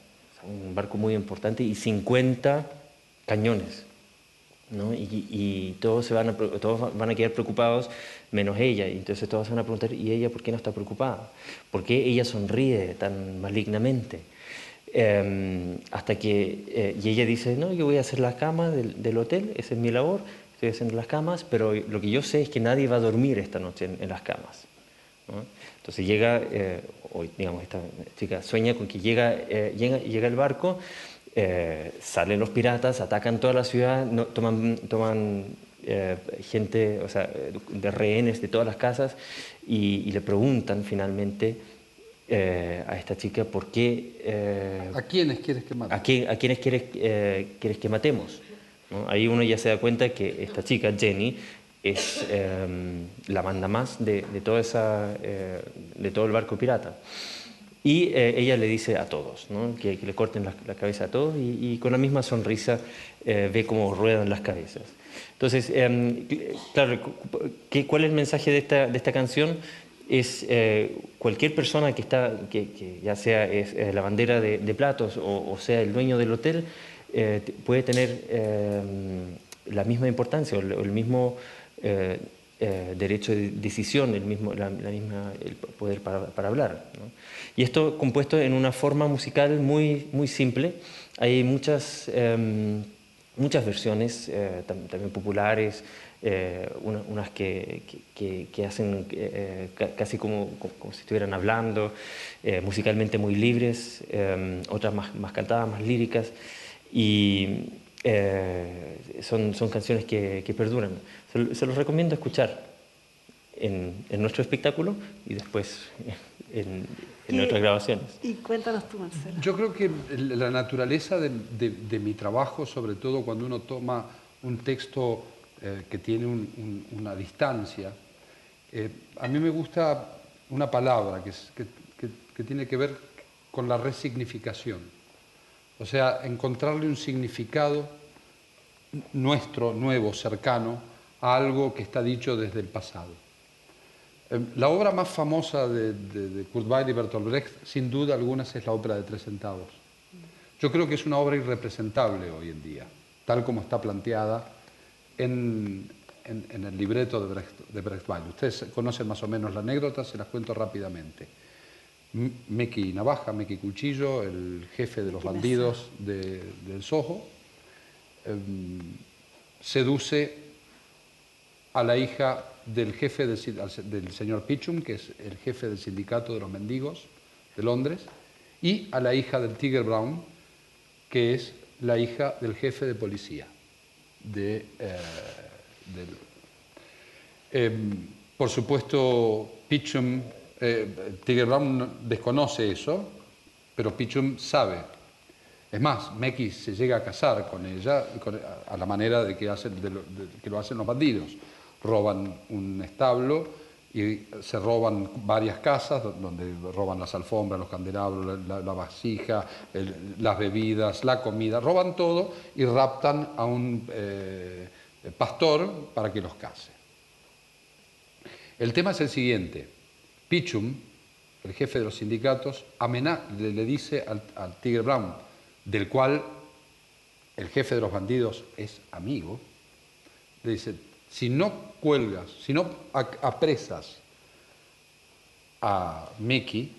un barco muy importante, y 50 cañones. ¿no? Y, y todos, se van a, todos van a quedar preocupados, menos ella. Y entonces todos van a preguntar, ¿y ella por qué no está preocupada? ¿Por qué ella sonríe tan malignamente? Eh, hasta que, eh, y ella dice, no, yo voy a hacer las camas del, del hotel, esa es mi labor, estoy haciendo las camas, pero lo que yo sé es que nadie va a dormir esta noche en, en las camas. ¿no? Entonces llega, eh, digamos, esta chica sueña con que llega, eh, llega, llega el barco, eh, salen los piratas, atacan toda la ciudad, no- toman, toman eh, gente, o sea, de rehenes de todas las casas y, y le preguntan finalmente eh, a esta chica por qué... eh, ¿A quiénes quieres que mate? ¿A, quién- a quiénes quieres, eh, quieres que matemos? ¿no? Ahí uno ya se da cuenta que esta chica, Jenny, es eh, la manda más de, de, toda esa, de todo el barco pirata. Y ella le dice a todos ¿no? que, que le corten la, la cabeza a todos y, y con la misma sonrisa ve cómo ruedan las cabezas. Entonces, eh, claro, ¿qué, ¿cuál es el mensaje de esta, de esta canción? Es eh, cualquier persona que está, que, que ya sea la bandera de, platos o, sea el dueño del hotel, eh, puede tener eh, la misma importancia o el, mismo derecho de decisión, el mismo, la, misma poder para, para hablar. Y esto compuesto en una forma musical muy, muy simple. Hay muchas muchas versiones, también populares, eh, unas que, que, hacen eh, casi como, como, si estuvieran hablando, musicalmente muy libres, otras más, más, cantadas, más líricas, y son, son, canciones que, perduran. Se, los recomiendo escuchar en, en, nuestro espectáculo y después <laughs> en, en otras grabaciones. Y cuéntanos tú, Marcelo. Yo creo que la naturaleza de, de, mi trabajo, sobre todo cuando uno toma un texto eh, que tiene una distancia, eh, a mí me gusta una palabra que, tiene que ver con la resignificación. O sea, encontrarle un significado nuestro, nuevo, cercano, a algo que está dicho desde el pasado. Em, la obra más famosa de, Kurt Weill y Bertolt Brecht, sin duda alguna, es la ópera de tres centavos. Yo creo que es una obra irrepresentable hoy en día, tal como está planteada en, el libreto de Brecht, de Brecht Weill. Ustedes conocen más o menos la anécdota, se las cuento rápidamente. Meki Navaja, Meki Cuchillo, el jefe de los bandidos del Soho, em, seduce a la hija del jefe del, señor Pichum, que es el jefe del sindicato de los mendigos de Londres, y a la hija del Tiger Brown, que es la hija del jefe de policía. De, eh, em, por supuesto, Pichum, eh, Tiger Brown desconoce eso, pero Pichum sabe. Es más, Meki se llega a casar con ella a la manera de que, hacen, que lo hacen los bandidos roban un establo y se roban varias casas donde roban las alfombras, los candelabros, la, vasija, las bebidas, la comida, roban todo y raptan a un eh, pastor para que los case. El tema es el siguiente. Pichum, el jefe de los sindicatos, le, dice al, al Tigre Brown, del cual el jefe de los bandidos es amigo, le dice, si no cuelgas, si no apresas a Meki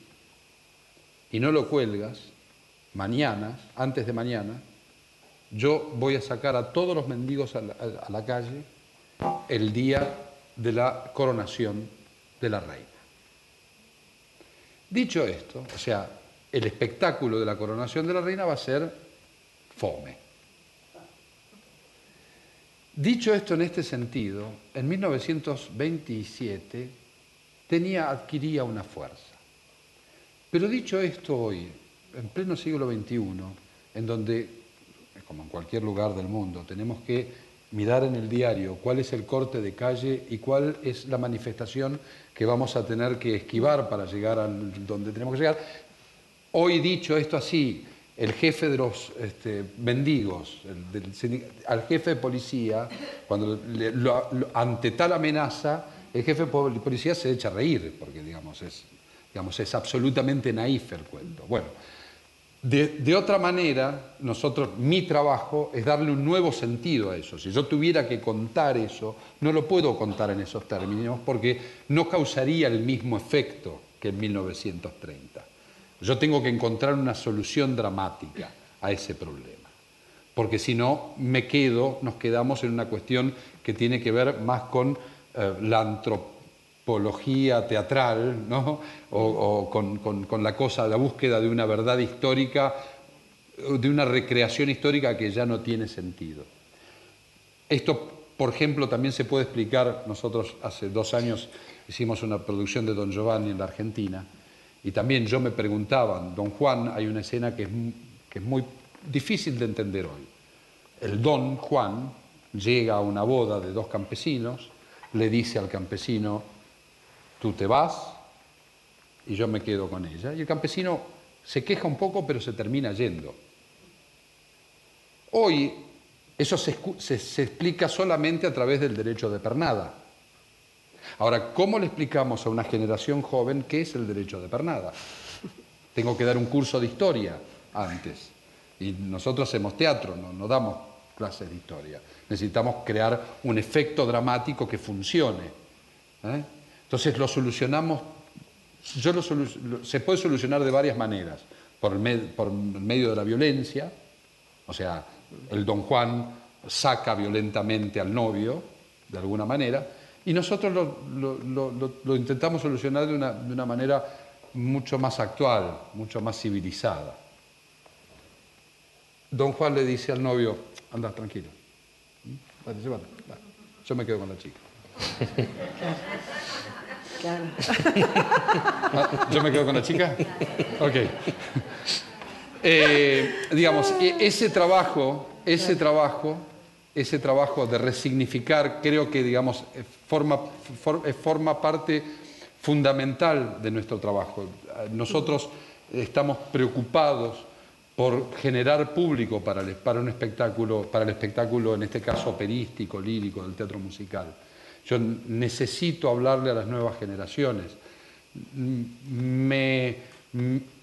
y no lo cuelgas, mañana, antes de mañana, yo voy a sacar a todos los mendigos a la, calle el día de la coronación de la reina. Dicho esto, o sea, el espectáculo de la coronación de la reina va a ser fome. Dicho esto en este sentido, en 1927 tenía, adquiría una fuerza. Pero dicho esto hoy, en pleno siglo XXI, en donde, como en cualquier lugar del mundo, tenemos que mirar en el diario cuál es el corte de calle y cuál es la manifestación que vamos a tener que esquivar para llegar a donde tenemos que llegar. Hoy dicho esto así, el jefe de los este, mendigos, al jefe de policía, cuando ante tal amenaza, el jefe de policía se echa a reír, porque digamos es, digamos, es absolutamente naif el cuento. Bueno, de, de, otra manera, nosotros, mi trabajo es darle un nuevo sentido a eso. Si yo tuviera que contar eso, no lo puedo contar en esos términos porque no causaría el mismo efecto que en 1930. Yo tengo que encontrar una solución dramática a ese problema, porque si no, me quedo, nos quedamos en una cuestión que tiene que ver más con eh, la antropología teatral, ¿no? o, con, la cosa, la búsqueda de una verdad histórica, de una recreación histórica que ya no tiene sentido. Esto, por ejemplo, también se puede explicar, nosotros hace dos años hicimos una producción de Don Giovanni en la Argentina, y también yo me preguntaba, Don Juan, hay una escena que es, muy difícil de entender hoy. El Don Juan llega a una boda de dos campesinos, le dice al campesino, tú te vas y yo me quedo con ella. Y el campesino se queja un poco, pero se termina yendo. Hoy eso se explica solamente a través del derecho de pernada. Ahora, ¿cómo le explicamos a una generación joven qué es el derecho de pernada? Tengo que dar un curso de historia antes. Y nosotros hacemos teatro, no, damos clases de historia. Necesitamos crear un efecto dramático que funcione. ¿eh? Entonces lo solucionamos, se puede solucionar de varias maneras. Por medio de la violencia, o sea, el don Juan saca violentamente al novio, de alguna manera, y nosotros lo, intentamos solucionar de una, de una manera mucho más actual, mucho más civilizada. Don Juan le dice al novio, anda, tranquilo. Yo me quedo con la chica. <laughs> Ah, ¿Yo me quedo con la chica? Ok. Eh, digamos, e, ese trabajo, ese trabajo, ese trabajo de resignificar, creo que, digamos, eh, forma, eh, forma parte fundamental de nuestro trabajo. Nosotros estamos preocupados por generar público para, el, para un espectáculo, para el espectáculo, en este caso operístico, lírico, del teatro musical. Yo necesito hablarle a las nuevas generaciones. Me,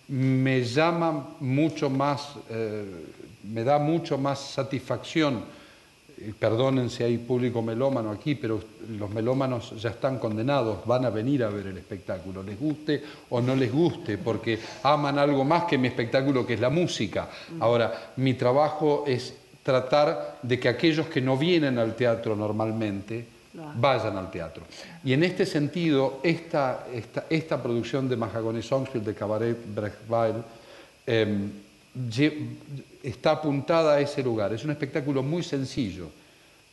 me llama mucho más, eh, me da mucho más satisfacción, perdonen si hay público melómano aquí, pero los melómanos ya están condenados, van a venir a ver el espectáculo, les guste o no les guste, porque aman algo más que mi espectáculo, que es la música. Ahora, mi trabajo es tratar de que aquellos que no vienen al teatro normalmente, vayan al teatro. Y en este sentido, esta, esta, esta producción de Mahagoni Songspiel de Cabaret Brechtweil em, está apuntada a ese lugar. Es un espectáculo muy sencillo,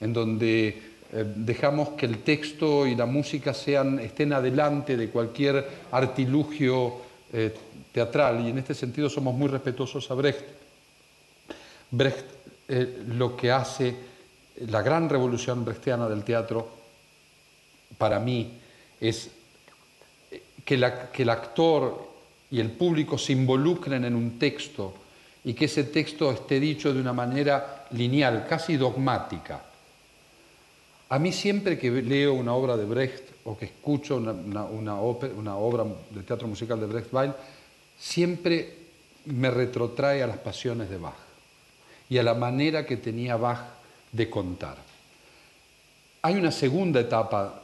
en donde em, dejamos que el texto y la música sean, estén adelante de cualquier artilugio eh, teatral, y en este sentido somos muy respetuosos a Brecht. Brecht eh, lo que hace la gran revolución brechtiana del teatro, para mí, es que, el actor y el público se involucren en un texto y que ese texto esté dicho de una manera lineal, casi dogmática. A mí siempre que leo una obra de Brecht o que escucho una, obra de teatro musical de Brecht-Weil, siempre me retrotrae a las pasiones de Bach y a la manera que tenía Bach de contar. Hay una segunda etapa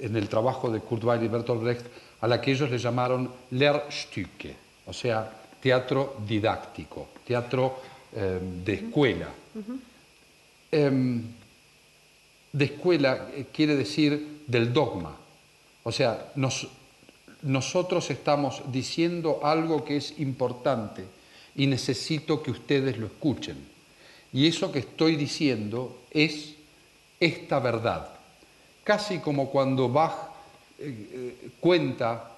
en el trabajo de Kurt Weill y Bertolt Brecht a la que ellos le llamaron Lehrstücke, o sea, teatro didáctico, teatro em, de escuela. Em, de escuela eh, quiere decir del dogma, o sea, nosotros estamos diciendo algo que es importante y necesito que ustedes lo escuchen. Y eso que estoy diciendo es esta verdad. Casi como cuando Bach eh, eh, cuenta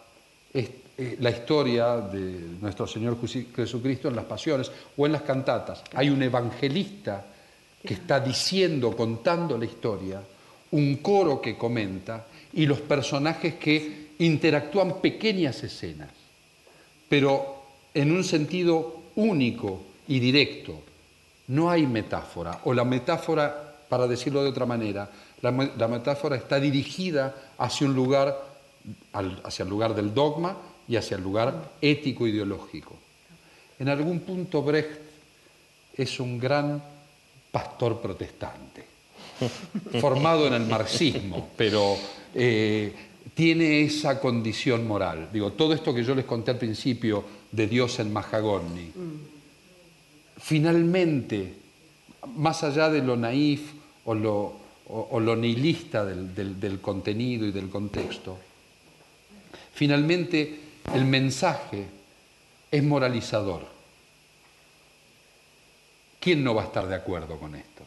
eh, la historia de nuestro Señor Jesucristo en las pasiones o en las cantatas. Hay un evangelista que está diciendo, contando la historia, un coro que comenta y los personajes que interactúan pequeñas escenas, pero en un sentido único y directo. No hay metáfora, o la metáfora, para decirlo de otra manera, la, metáfora está dirigida hacia un lugar, hacia el lugar del dogma y hacia el lugar ético-ideológico. En algún punto Brecht es un gran pastor protestante, <laughs> formado en el marxismo, pero eh, tiene esa condición moral. Digo, todo esto que yo les conté al principio de Dios en Mahagoni, finalmente, más allá de lo naif o lo, nihilista del, contenido y del contexto, finalmente el mensaje es moralizador. ¿Quién no va a estar de acuerdo con esto?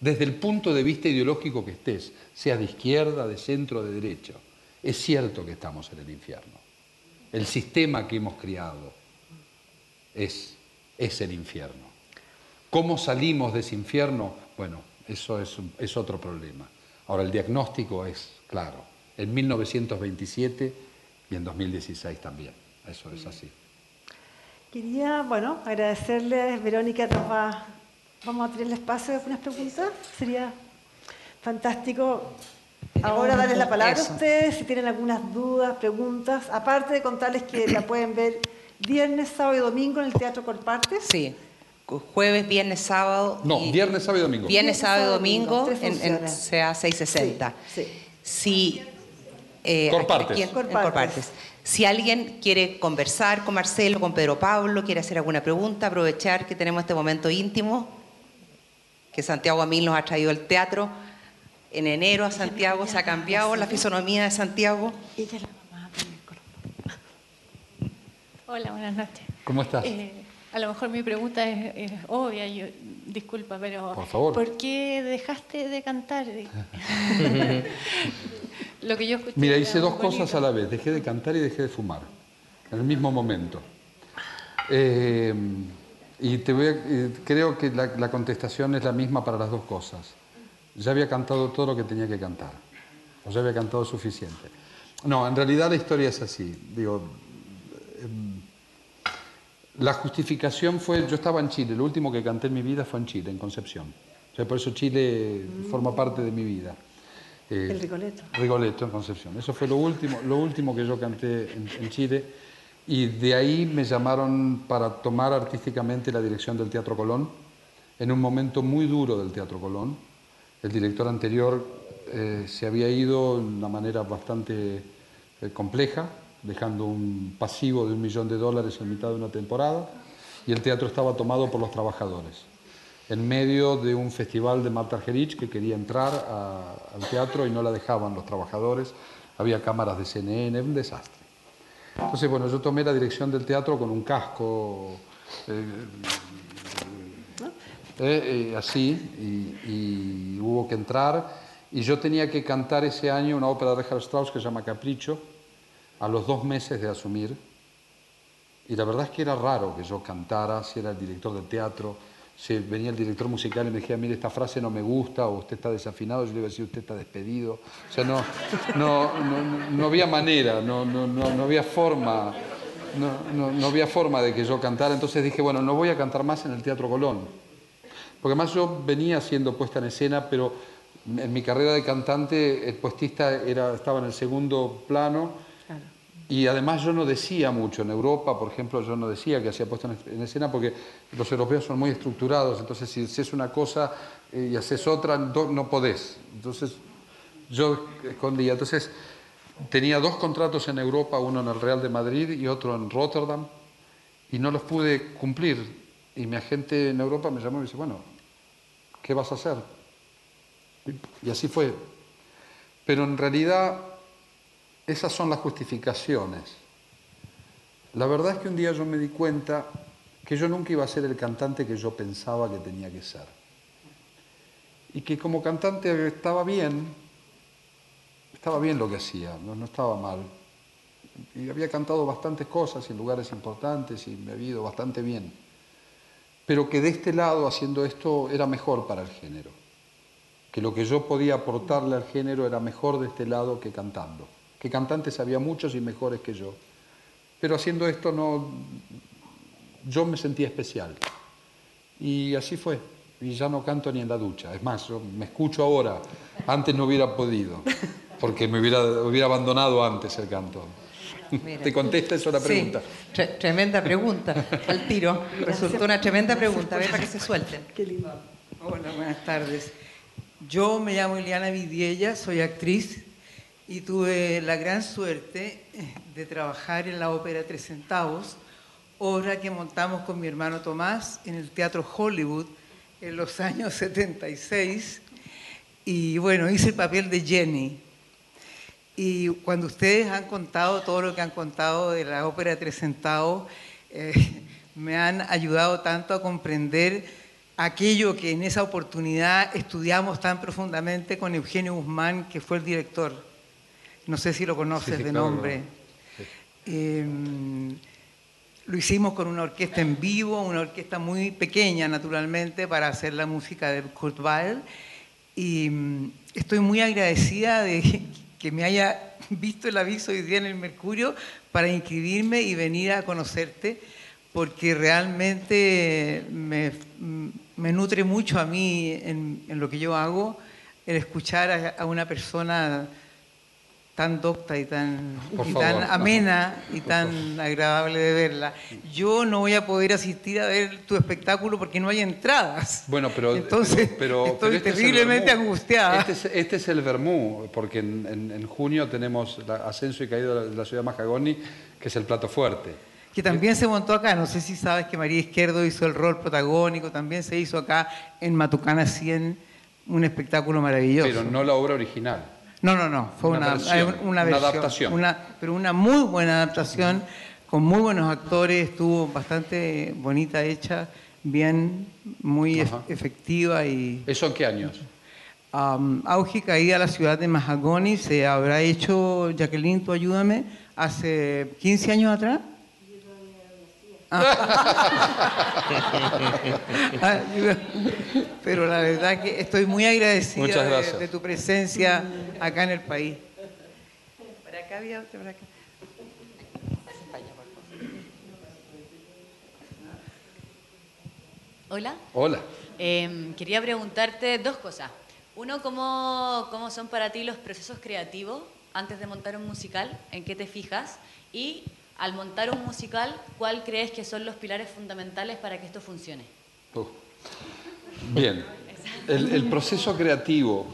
Desde el punto de vista ideológico que estés, sea de izquierda, de centro, de derecha, es cierto que estamos en el infierno. El sistema que hemos criado es es el infierno. ¿Cómo salimos de ese infierno? Bueno, eso es, otro problema. Ahora, el diagnóstico es claro, en 1927 y en 2016 también. Eso es así. Quería, bueno, agradecerles, Verónica, vamos a tener el espacio de algunas preguntas. Sería fantástico ahora darles la palabra a ustedes, si tienen algunas dudas, preguntas, aparte de contarles que la pueden ver viernes, sábado y domingo en el Teatro Colpartes. Sí. Jueves, viernes, sábado. No, viernes, sábado y domingo. Viernes, sábado y domingo en, en CA 660. Sí, sí. Si, eh, Si alguien quiere conversar con Marcelo, con Pedro Pablo, quiere hacer alguna pregunta, aprovechar que tenemos este momento íntimo, que Santiago a mí nos ha traído el teatro. En enero a Santiago se ha cambiado la fisonomía de Santiago. Ella es la mamá Hola, buenas noches. ¿Cómo estás? Eh, a lo mejor mi pregunta es, obvia, yo, disculpa, pero Por, favor. ¿por qué dejaste de cantar? <laughs> <laughs> lo que yo escuché Mira, hice dos cosas a la vez, dejé de cantar y dejé de fumar, en el mismo momento. Eh, y te voy creo que la, contestación es la misma para las dos cosas. Ya había cantado todo lo que tenía que cantar, o ya había cantado suficiente. No, en realidad la historia es así. Digo, em, la justificación fue, yo estaba en Chile, lo último que canté en mi vida fue en Chile, en Concepción. O sea, por eso Chile forma parte de mi vida. Eh, el Rigoletto. Rigoletto en Concepción. Eso fue lo último, lo último que yo canté en Chile. Y de ahí me llamaron para tomar artísticamente la dirección del Teatro Colón, en un momento muy duro del Teatro Colón. El director anterior eh, se había ido de una manera bastante eh, compleja, dejando un pasivo de un millón de dólares en mitad de una temporada, y el teatro estaba tomado por los trabajadores. En medio de un festival de Marta Argerich que quería entrar al teatro y no la dejaban los trabajadores, había cámaras de CNN, un desastre. Entonces, bueno, yo tomé la dirección del teatro con un casco eh, eh, eh, así y, hubo que entrar. Y yo tenía que cantar ese año una ópera de Richard Strauss que se llama Capricho, a los dos meses de asumir. Y la verdad es que era raro que yo cantara, si era el director del teatro, si venía el director musical y me decía, mire, esta frase no me gusta, o usted está desafinado, yo le iba a decir, usted está despedido. O sea, no, no, no, había manera, no, no, no, había forma, no, había forma de que yo cantara. Entonces dije, bueno, no voy a cantar más en el Teatro Colón. Porque además yo venía siendo puesta en escena, pero en mi carrera de cantante el puestista era, estaba en el segundo plano y además yo no decía mucho, en Europa, por ejemplo, yo no decía que hacía puesto en escena porque los europeos son muy estructurados, entonces si haces una cosa eh, y haces otra, no podés. Entonces yo escondía. Entonces tenía dos contratos en Europa, uno en el Real de Madrid y otro en Rotterdam, y no los pude cumplir. Y mi agente en Europa me llamó y me dice, bueno, ¿qué vas a hacer? Y así fue. Pero en realidad esas son las justificaciones. La verdad es que un día yo me di cuenta que yo nunca iba a ser el cantante que yo pensaba que tenía que ser. Y que como cantante estaba bien, estaba bien lo que hacía, no, estaba mal. Y había cantado bastantes cosas en lugares importantes y me había ido bastante bien. Pero que de este lado, haciendo esto, era mejor para el género. Que lo que yo podía aportarle al género era mejor de este lado que cantando que cantantes había muchos y mejores que yo. Pero haciendo esto no, yo me sentía especial. Y así fue. Y ya no canto ni en la ducha. Es más, yo me escucho ahora. Antes no hubiera podido, porque me hubiera, hubiera abandonado antes el canto. ¿Te contesta eso la pregunta? Sí, tremenda pregunta. Al tiro. Resultó una tremenda pregunta. A ver para que se suelten. Qué lindo. Hola, buenas tardes. Yo me llamo Eliana Vidiella, soy actriz y tuve la gran suerte eh, de trabajar en la ópera Tres Centavos, obra que montamos con mi hermano Tomás en el Teatro Hollywood en los <laughs> años 76. Y bueno, hice el papel de Jenny. Y cuando ustedes han contado todo lo que han contado de la ópera Tres Centavos, eh, <laughs> me han ayudado tanto a comprender aquello que en esa oportunidad estudiamos tan profundamente con Eugenio Guzmán, que fue el director no sé si lo conoces de nombre. Em, lo hicimos con una orquesta en vivo, una orquesta muy pequeña naturalmente para hacer la música de Kurt Weill. Y mm, estoy muy agradecida de <laughs> que me haya <laughs> visto el aviso hoy día en el Mercurio para inscribirme y venir a conocerte, porque realmente me, nutre mucho a mí en, lo que yo hago el escuchar a una persona tan docta y tan, tan amena y tan agradable de verla. Yo no voy a poder asistir a ver tu espectáculo porque no hay entradas. Bueno, pero, Entonces, <laughs> pero, estoy este terriblemente angustiada. Este es, este es, el Vermú, porque en, junio tenemos el ascenso y caída de la ciudad de Mahagoni, que es el plato fuerte. que también se montó acá. No sé si sabes que María Izquierdo hizo el rol protagónico, también se hizo acá en Matucana 100, un espectáculo maravilloso. Pero no la obra original. No, no, no, fue Una una, versión, eh, una una versión, adaptación. una- pero una muy buena adaptación, con muy buenos actores, estuvo bastante bonita hecha, bien, muy Ajá. efectiva y... ¿Eso en qué años? Um, Auge caída a la ciudad de Mahagoni se habrá hecho, Jacqueline, tú ayúdame, hace 15 años atrás. <laughs> Pero la verdad que estoy muy agradecida de- tu presencia acá en el país. Para acá había otro, para acá. Hola. Hola. Eh, quería preguntarte dos cosas. Uno, ¿cómo, ¿cómo son para ti los procesos creativos antes de montar un musical? ¿En qué te fijas? Y al montar un musical, ¿cuál crees que son los pilares fundamentales para que esto funcione? Uh. Bien. El, proceso creativo,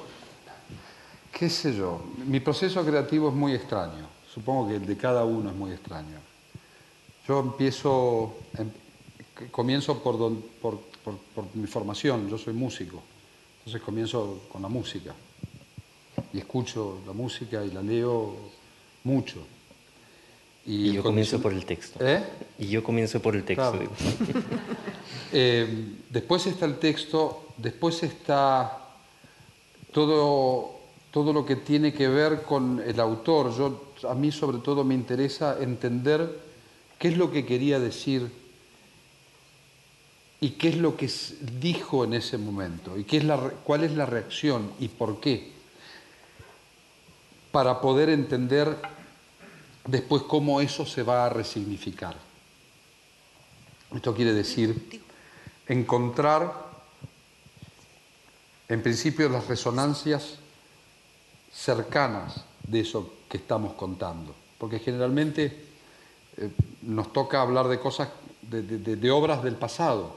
qué sé yo, mi proceso creativo es muy extraño. Supongo que el de cada uno es muy extraño. Yo empiezo, em- comienzo por- por mi formación, yo soy músico, entonces comienzo con la música y escucho la música y la leo mucho. Y yo comienzo por el texto. ¿Eh? Y yo comienzo por el texto. Claro. <laughs> Eh, después está el texto, después está todo, todo lo que tiene que ver con el autor. Yo, a mí sobre todo me interesa entender qué es lo que quería decir y qué es lo que dijo en ese momento y qué es la, cuál es la reacción y por qué. Para poder entender después cómo eso se va a resignificar. Esto quiere decir encontrar, en principio, las resonancias cercanas de eso que estamos contando. Porque generalmente eh, nos toca hablar de cosas, de, obras del pasado.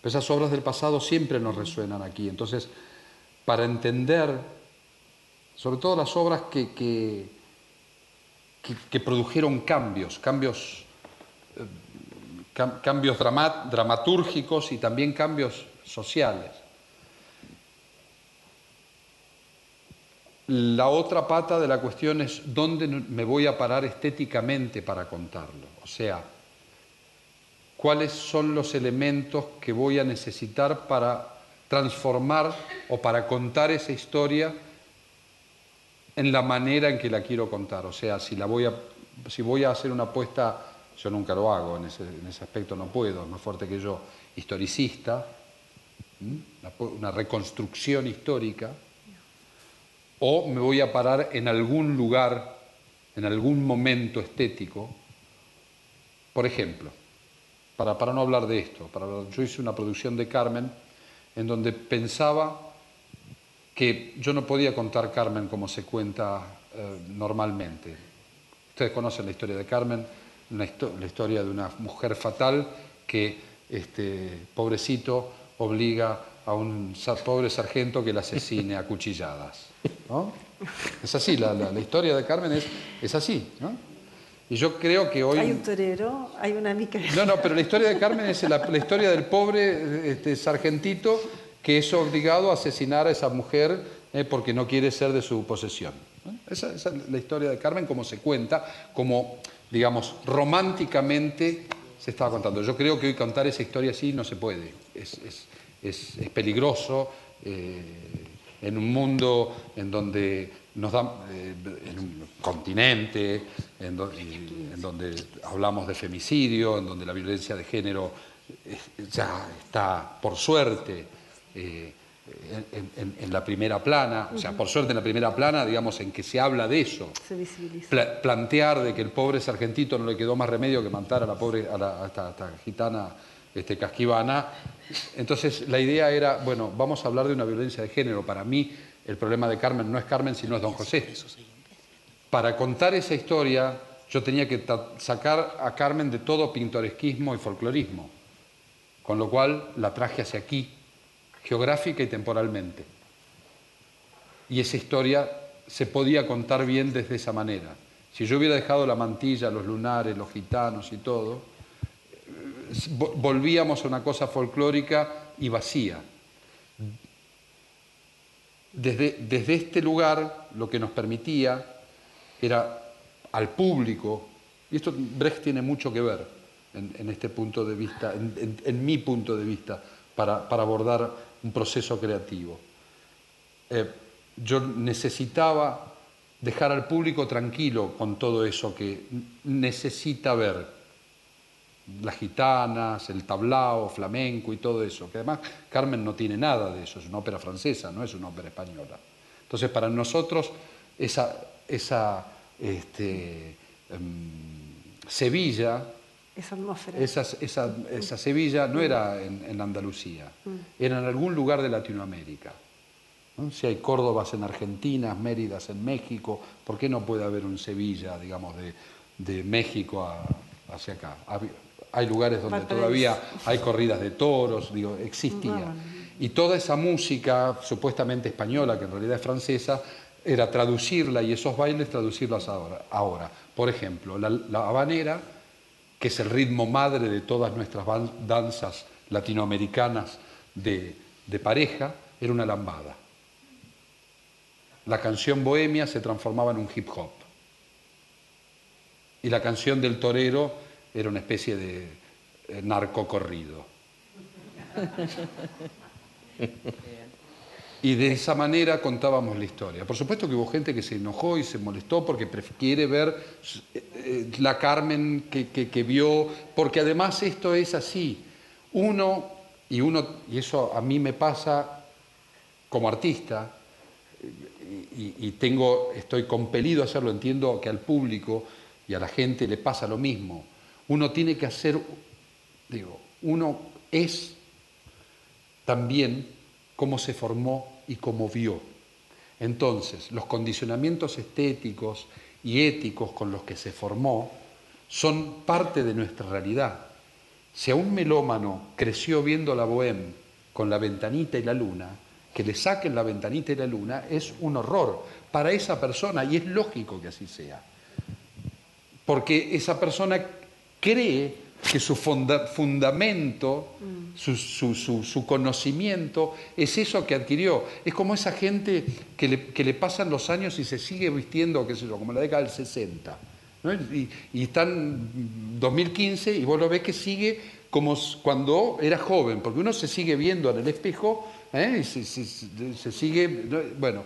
Pero esas obras del pasado siempre nos resuenan aquí. Entonces, para entender, sobre todo las obras que, que- produjeron cambios, cambios cam- cambios drama- dramatúrgicos y también cambios sociales. La otra pata de la cuestión es dónde me voy a parar estéticamente para contarlo. O sea, cuáles son los elementos que voy a necesitar para transformar o para contar esa historia en la manera en que la quiero contar. O sea, si, la voy, a, si voy a hacer una apuesta, yo nunca lo hago, en ese, en ese aspecto no puedo, es más fuerte que yo, historicista, una, reconstrucción histórica, o me voy a parar en algún lugar, en algún momento estético, por ejemplo, para, para no hablar de esto, para, yo hice una producción de Carmen en donde pensaba que yo no podía contar Carmen como se cuenta eh, normalmente. Ustedes conocen la historia de Carmen, una histo- la historia de una mujer fatal que, este, pobrecito, obliga a un pobre sargento que la asesine a cuchilladas. ¿no? Es así, la, la- la historia de Carmen es, es así. ¿no? Y yo creo que hoy... Hay un torero, hay una mica. No, no, pero la historia de Carmen es la, la historia del pobre este, sargentito que es obligado a asesinar a esa mujer eh, porque no quiere ser de su posesión. Esa, es la historia de Carmen como se cuenta, como, digamos, románticamente se estaba contando. Yo creo que hoy contar esa historia así no se puede. Es, es- es- peligroso eh, en un mundo en donde nos da, eh, en un continente, en, donde hablamos de femicidio, en donde la violencia de género ya está, por suerte, eh, en, en- en la primera plana, o sea, por suerte en la primera plana, digamos, en que se habla de eso. Se visibiliza. Pla- plantear de que el pobre sargentito no le quedó más remedio que matar a la pobre, a, la- a esta, a esta gitana este, casquivana. Entonces la idea era, bueno, vamos a hablar de una violencia de género. Para mí el problema de Carmen no es Carmen, sino es Don José. Para contar esa historia yo tenía que sacar a Carmen de todo pintoresquismo y folclorismo, con lo cual la traje hacia aquí, geográfica y temporalmente. Y esa historia se podía contar bien desde esa manera. Si yo hubiera dejado la mantilla, los lunares, los gitanos y todo, vo- volvíamos a una cosa folclórica y vacía. Desde, desde este lugar lo que nos permitía era al público, y esto Brecht tiene mucho que ver en, este punto de vista, en, en- en mi punto de vista, para, para abordar un proceso creativo. Eh, yo necesitaba dejar al público tranquilo con todo eso que necesita ver. Las gitanas, el tablao, flamenco y todo eso, que además Carmen no tiene nada de eso, es una ópera francesa, no es una ópera española. Entonces, para nosotros, esa, esa este, em, Sevilla, Esa atmósfera. esa, esa, esa Sevilla no era en, en Andalucía, era en algún lugar de Latinoamérica. ¿no? Si hay Córdobas en Argentina, Méridas en México, ¿por qué no puede haber un Sevilla, digamos, de, de México a- hacia acá? Hay lugares donde Valparaíso. todavía hay corridas de toros, digo, existía. Y toda esa música supuestamente española, que en realidad es francesa, era traducirla y esos bailes traducirlas ahora. ahora. Por ejemplo, la, la habanera, que es el ritmo madre de todas nuestras danzas latinoamericanas de, de pareja, era una lambada. La canción bohemia se transformaba en un hip hop. Y la canción del torero era una especie de eh, narcocorrido. <laughs> Y de esa manera contábamos la historia. Por supuesto que hubo gente que se enojó y se molestó porque quiere ver eh, eh, la Carmen que, que- vio, porque además esto es así. Uno, y uno, y eso a mí me pasa como artista, y- y tengo, estoy compelido a hacerlo, entiendo que al público y a la gente le pasa lo mismo. Uno tiene que hacer, digo, uno es también cómo se formó y cómo vio. Entonces, los condicionamientos estéticos y éticos con los que se formó son parte de nuestra realidad. Si a un melómano creció viendo la bohème con la ventanita y la luna, que le saquen la ventanita y la luna es un horror para esa persona y es lógico que así sea. Porque esa persona cree que su fundamento, su, su- su- su conocimiento es eso que adquirió. Es como esa gente que le, que le pasan los años y se sigue vistiendo, qué sé yo, como en la década del 60. ¿no? Y, y está en 2015 y vos lo ves que sigue como cuando era joven, porque uno se sigue viendo en el espejo ¿eh? y se, se- sigue, ¿no? bueno,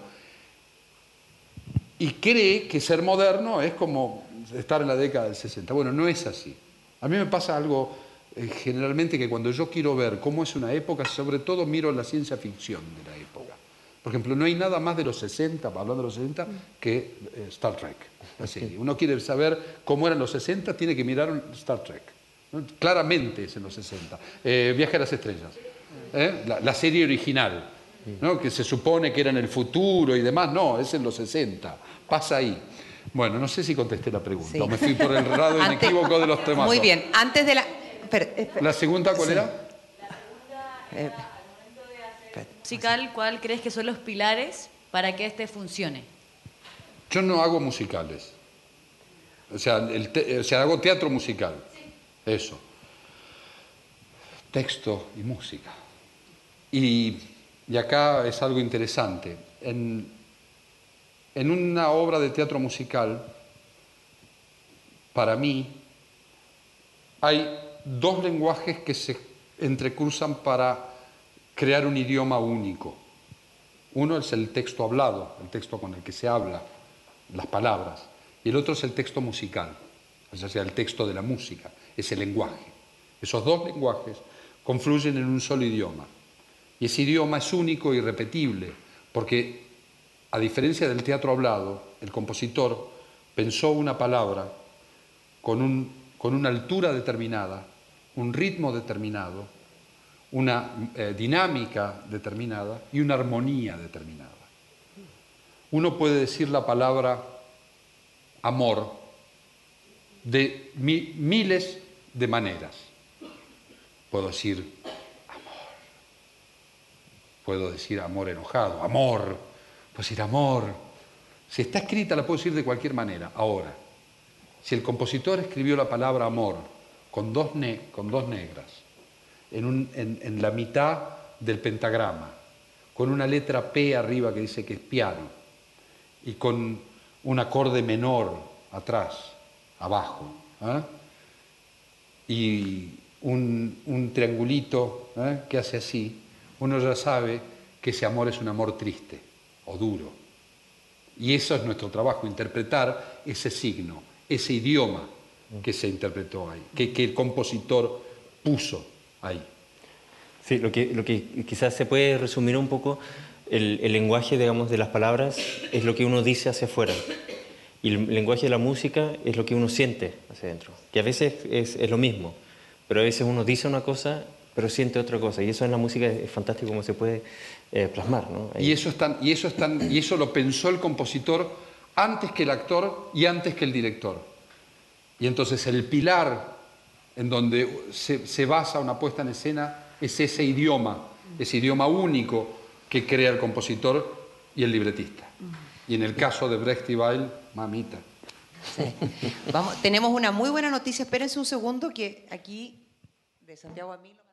y cree que ser moderno es como estar en la década del 60. Bueno, no es así. A mí me pasa algo eh, generalmente que cuando yo quiero ver cómo es una época, sobre todo miro la ciencia ficción de la época. Por ejemplo, no hay nada más de los 60, hablando de los 60, que eh, Star Trek. <laughs> Así, uno quiere saber cómo eran los 60, tiene que mirar Star Trek. Claramente es en los 60. Eh, Viaje a las estrellas. La, la serie original, ¿no? que se supone que era en el futuro y demás. No, es en los 60. Pasa ahí. Bueno, no sé si contesté la pregunta. Sí. o Me fui por el lado <laughs> y me equivoco de los temas. Muy bien, antes de la... espera, espera. ¿La segunda cuál Sí. era? Eh, musical, ¿cuál crees que son los pilares para que este funcione? Yo no hago musicales. O sea, el te- o sea, hago teatro musical. Eso. Texto y música. Y, y acá es algo interesante. En, en una obra de teatro musical, para mí, hay dos lenguajes que se entrecruzan para crear un idioma único. Uno es el texto hablado, el texto con el que se habla, las palabras, y el otro es el texto musical, o sea, el texto de la música, es el lenguaje. Esos dos lenguajes confluyen en un solo idioma. Y ese idioma es único y repetible, porque a diferencia del teatro hablado, el compositor pensó una palabra con, un- con una altura determinada, un ritmo determinado, una eh, dinámica determinada y una armonía determinada. Uno puede decir la palabra amor de mi- miles de maneras. Puedo decir amor, puedo decir amor enojado, amor, puedo decir amor. Si está escrita la puedo decir de cualquier manera. Ahora, Si el compositor escribió la palabra amor con dos, ne- con dos negras, en, la mitad del pentagrama, con una letra P arriba que dice que es piano, y con un acorde menor atrás, abajo, ¿ah? y un, un triangulito ¿eh? que hace así, uno ya sabe que ese amor es un amor triste o duro. Y eso es nuestro trabajo, interpretar ese signo, ese idioma que se interpretó ahí, que, que el compositor puso ahí. Sí, lo que, lo que quizás se puede resumir un poco, el, el lenguaje, digamos, de las palabras es lo que uno dice hacia afuera. Y el lenguaje de la música es lo que uno siente hacia adentro. Que a veces es, es lo mismo, pero a veces uno dice una cosa, pero siente otra cosa. Y eso en la música es, es fantástico como se puede eh, plasmar, ¿no? Y eso, es tan- y, eso es tan- y eso lo pensó el compositor antes que el actor y antes que el director. Y entonces el pilar en donde se, se basa una puesta en escena es ese idioma, ese idioma único que crea el compositor y el libretista. Y en el caso de Brecht y Weill, mamita. Vamos, tenemos una muy buena noticia. Espérense un segundo que aquí, de Santiago a mí... lo-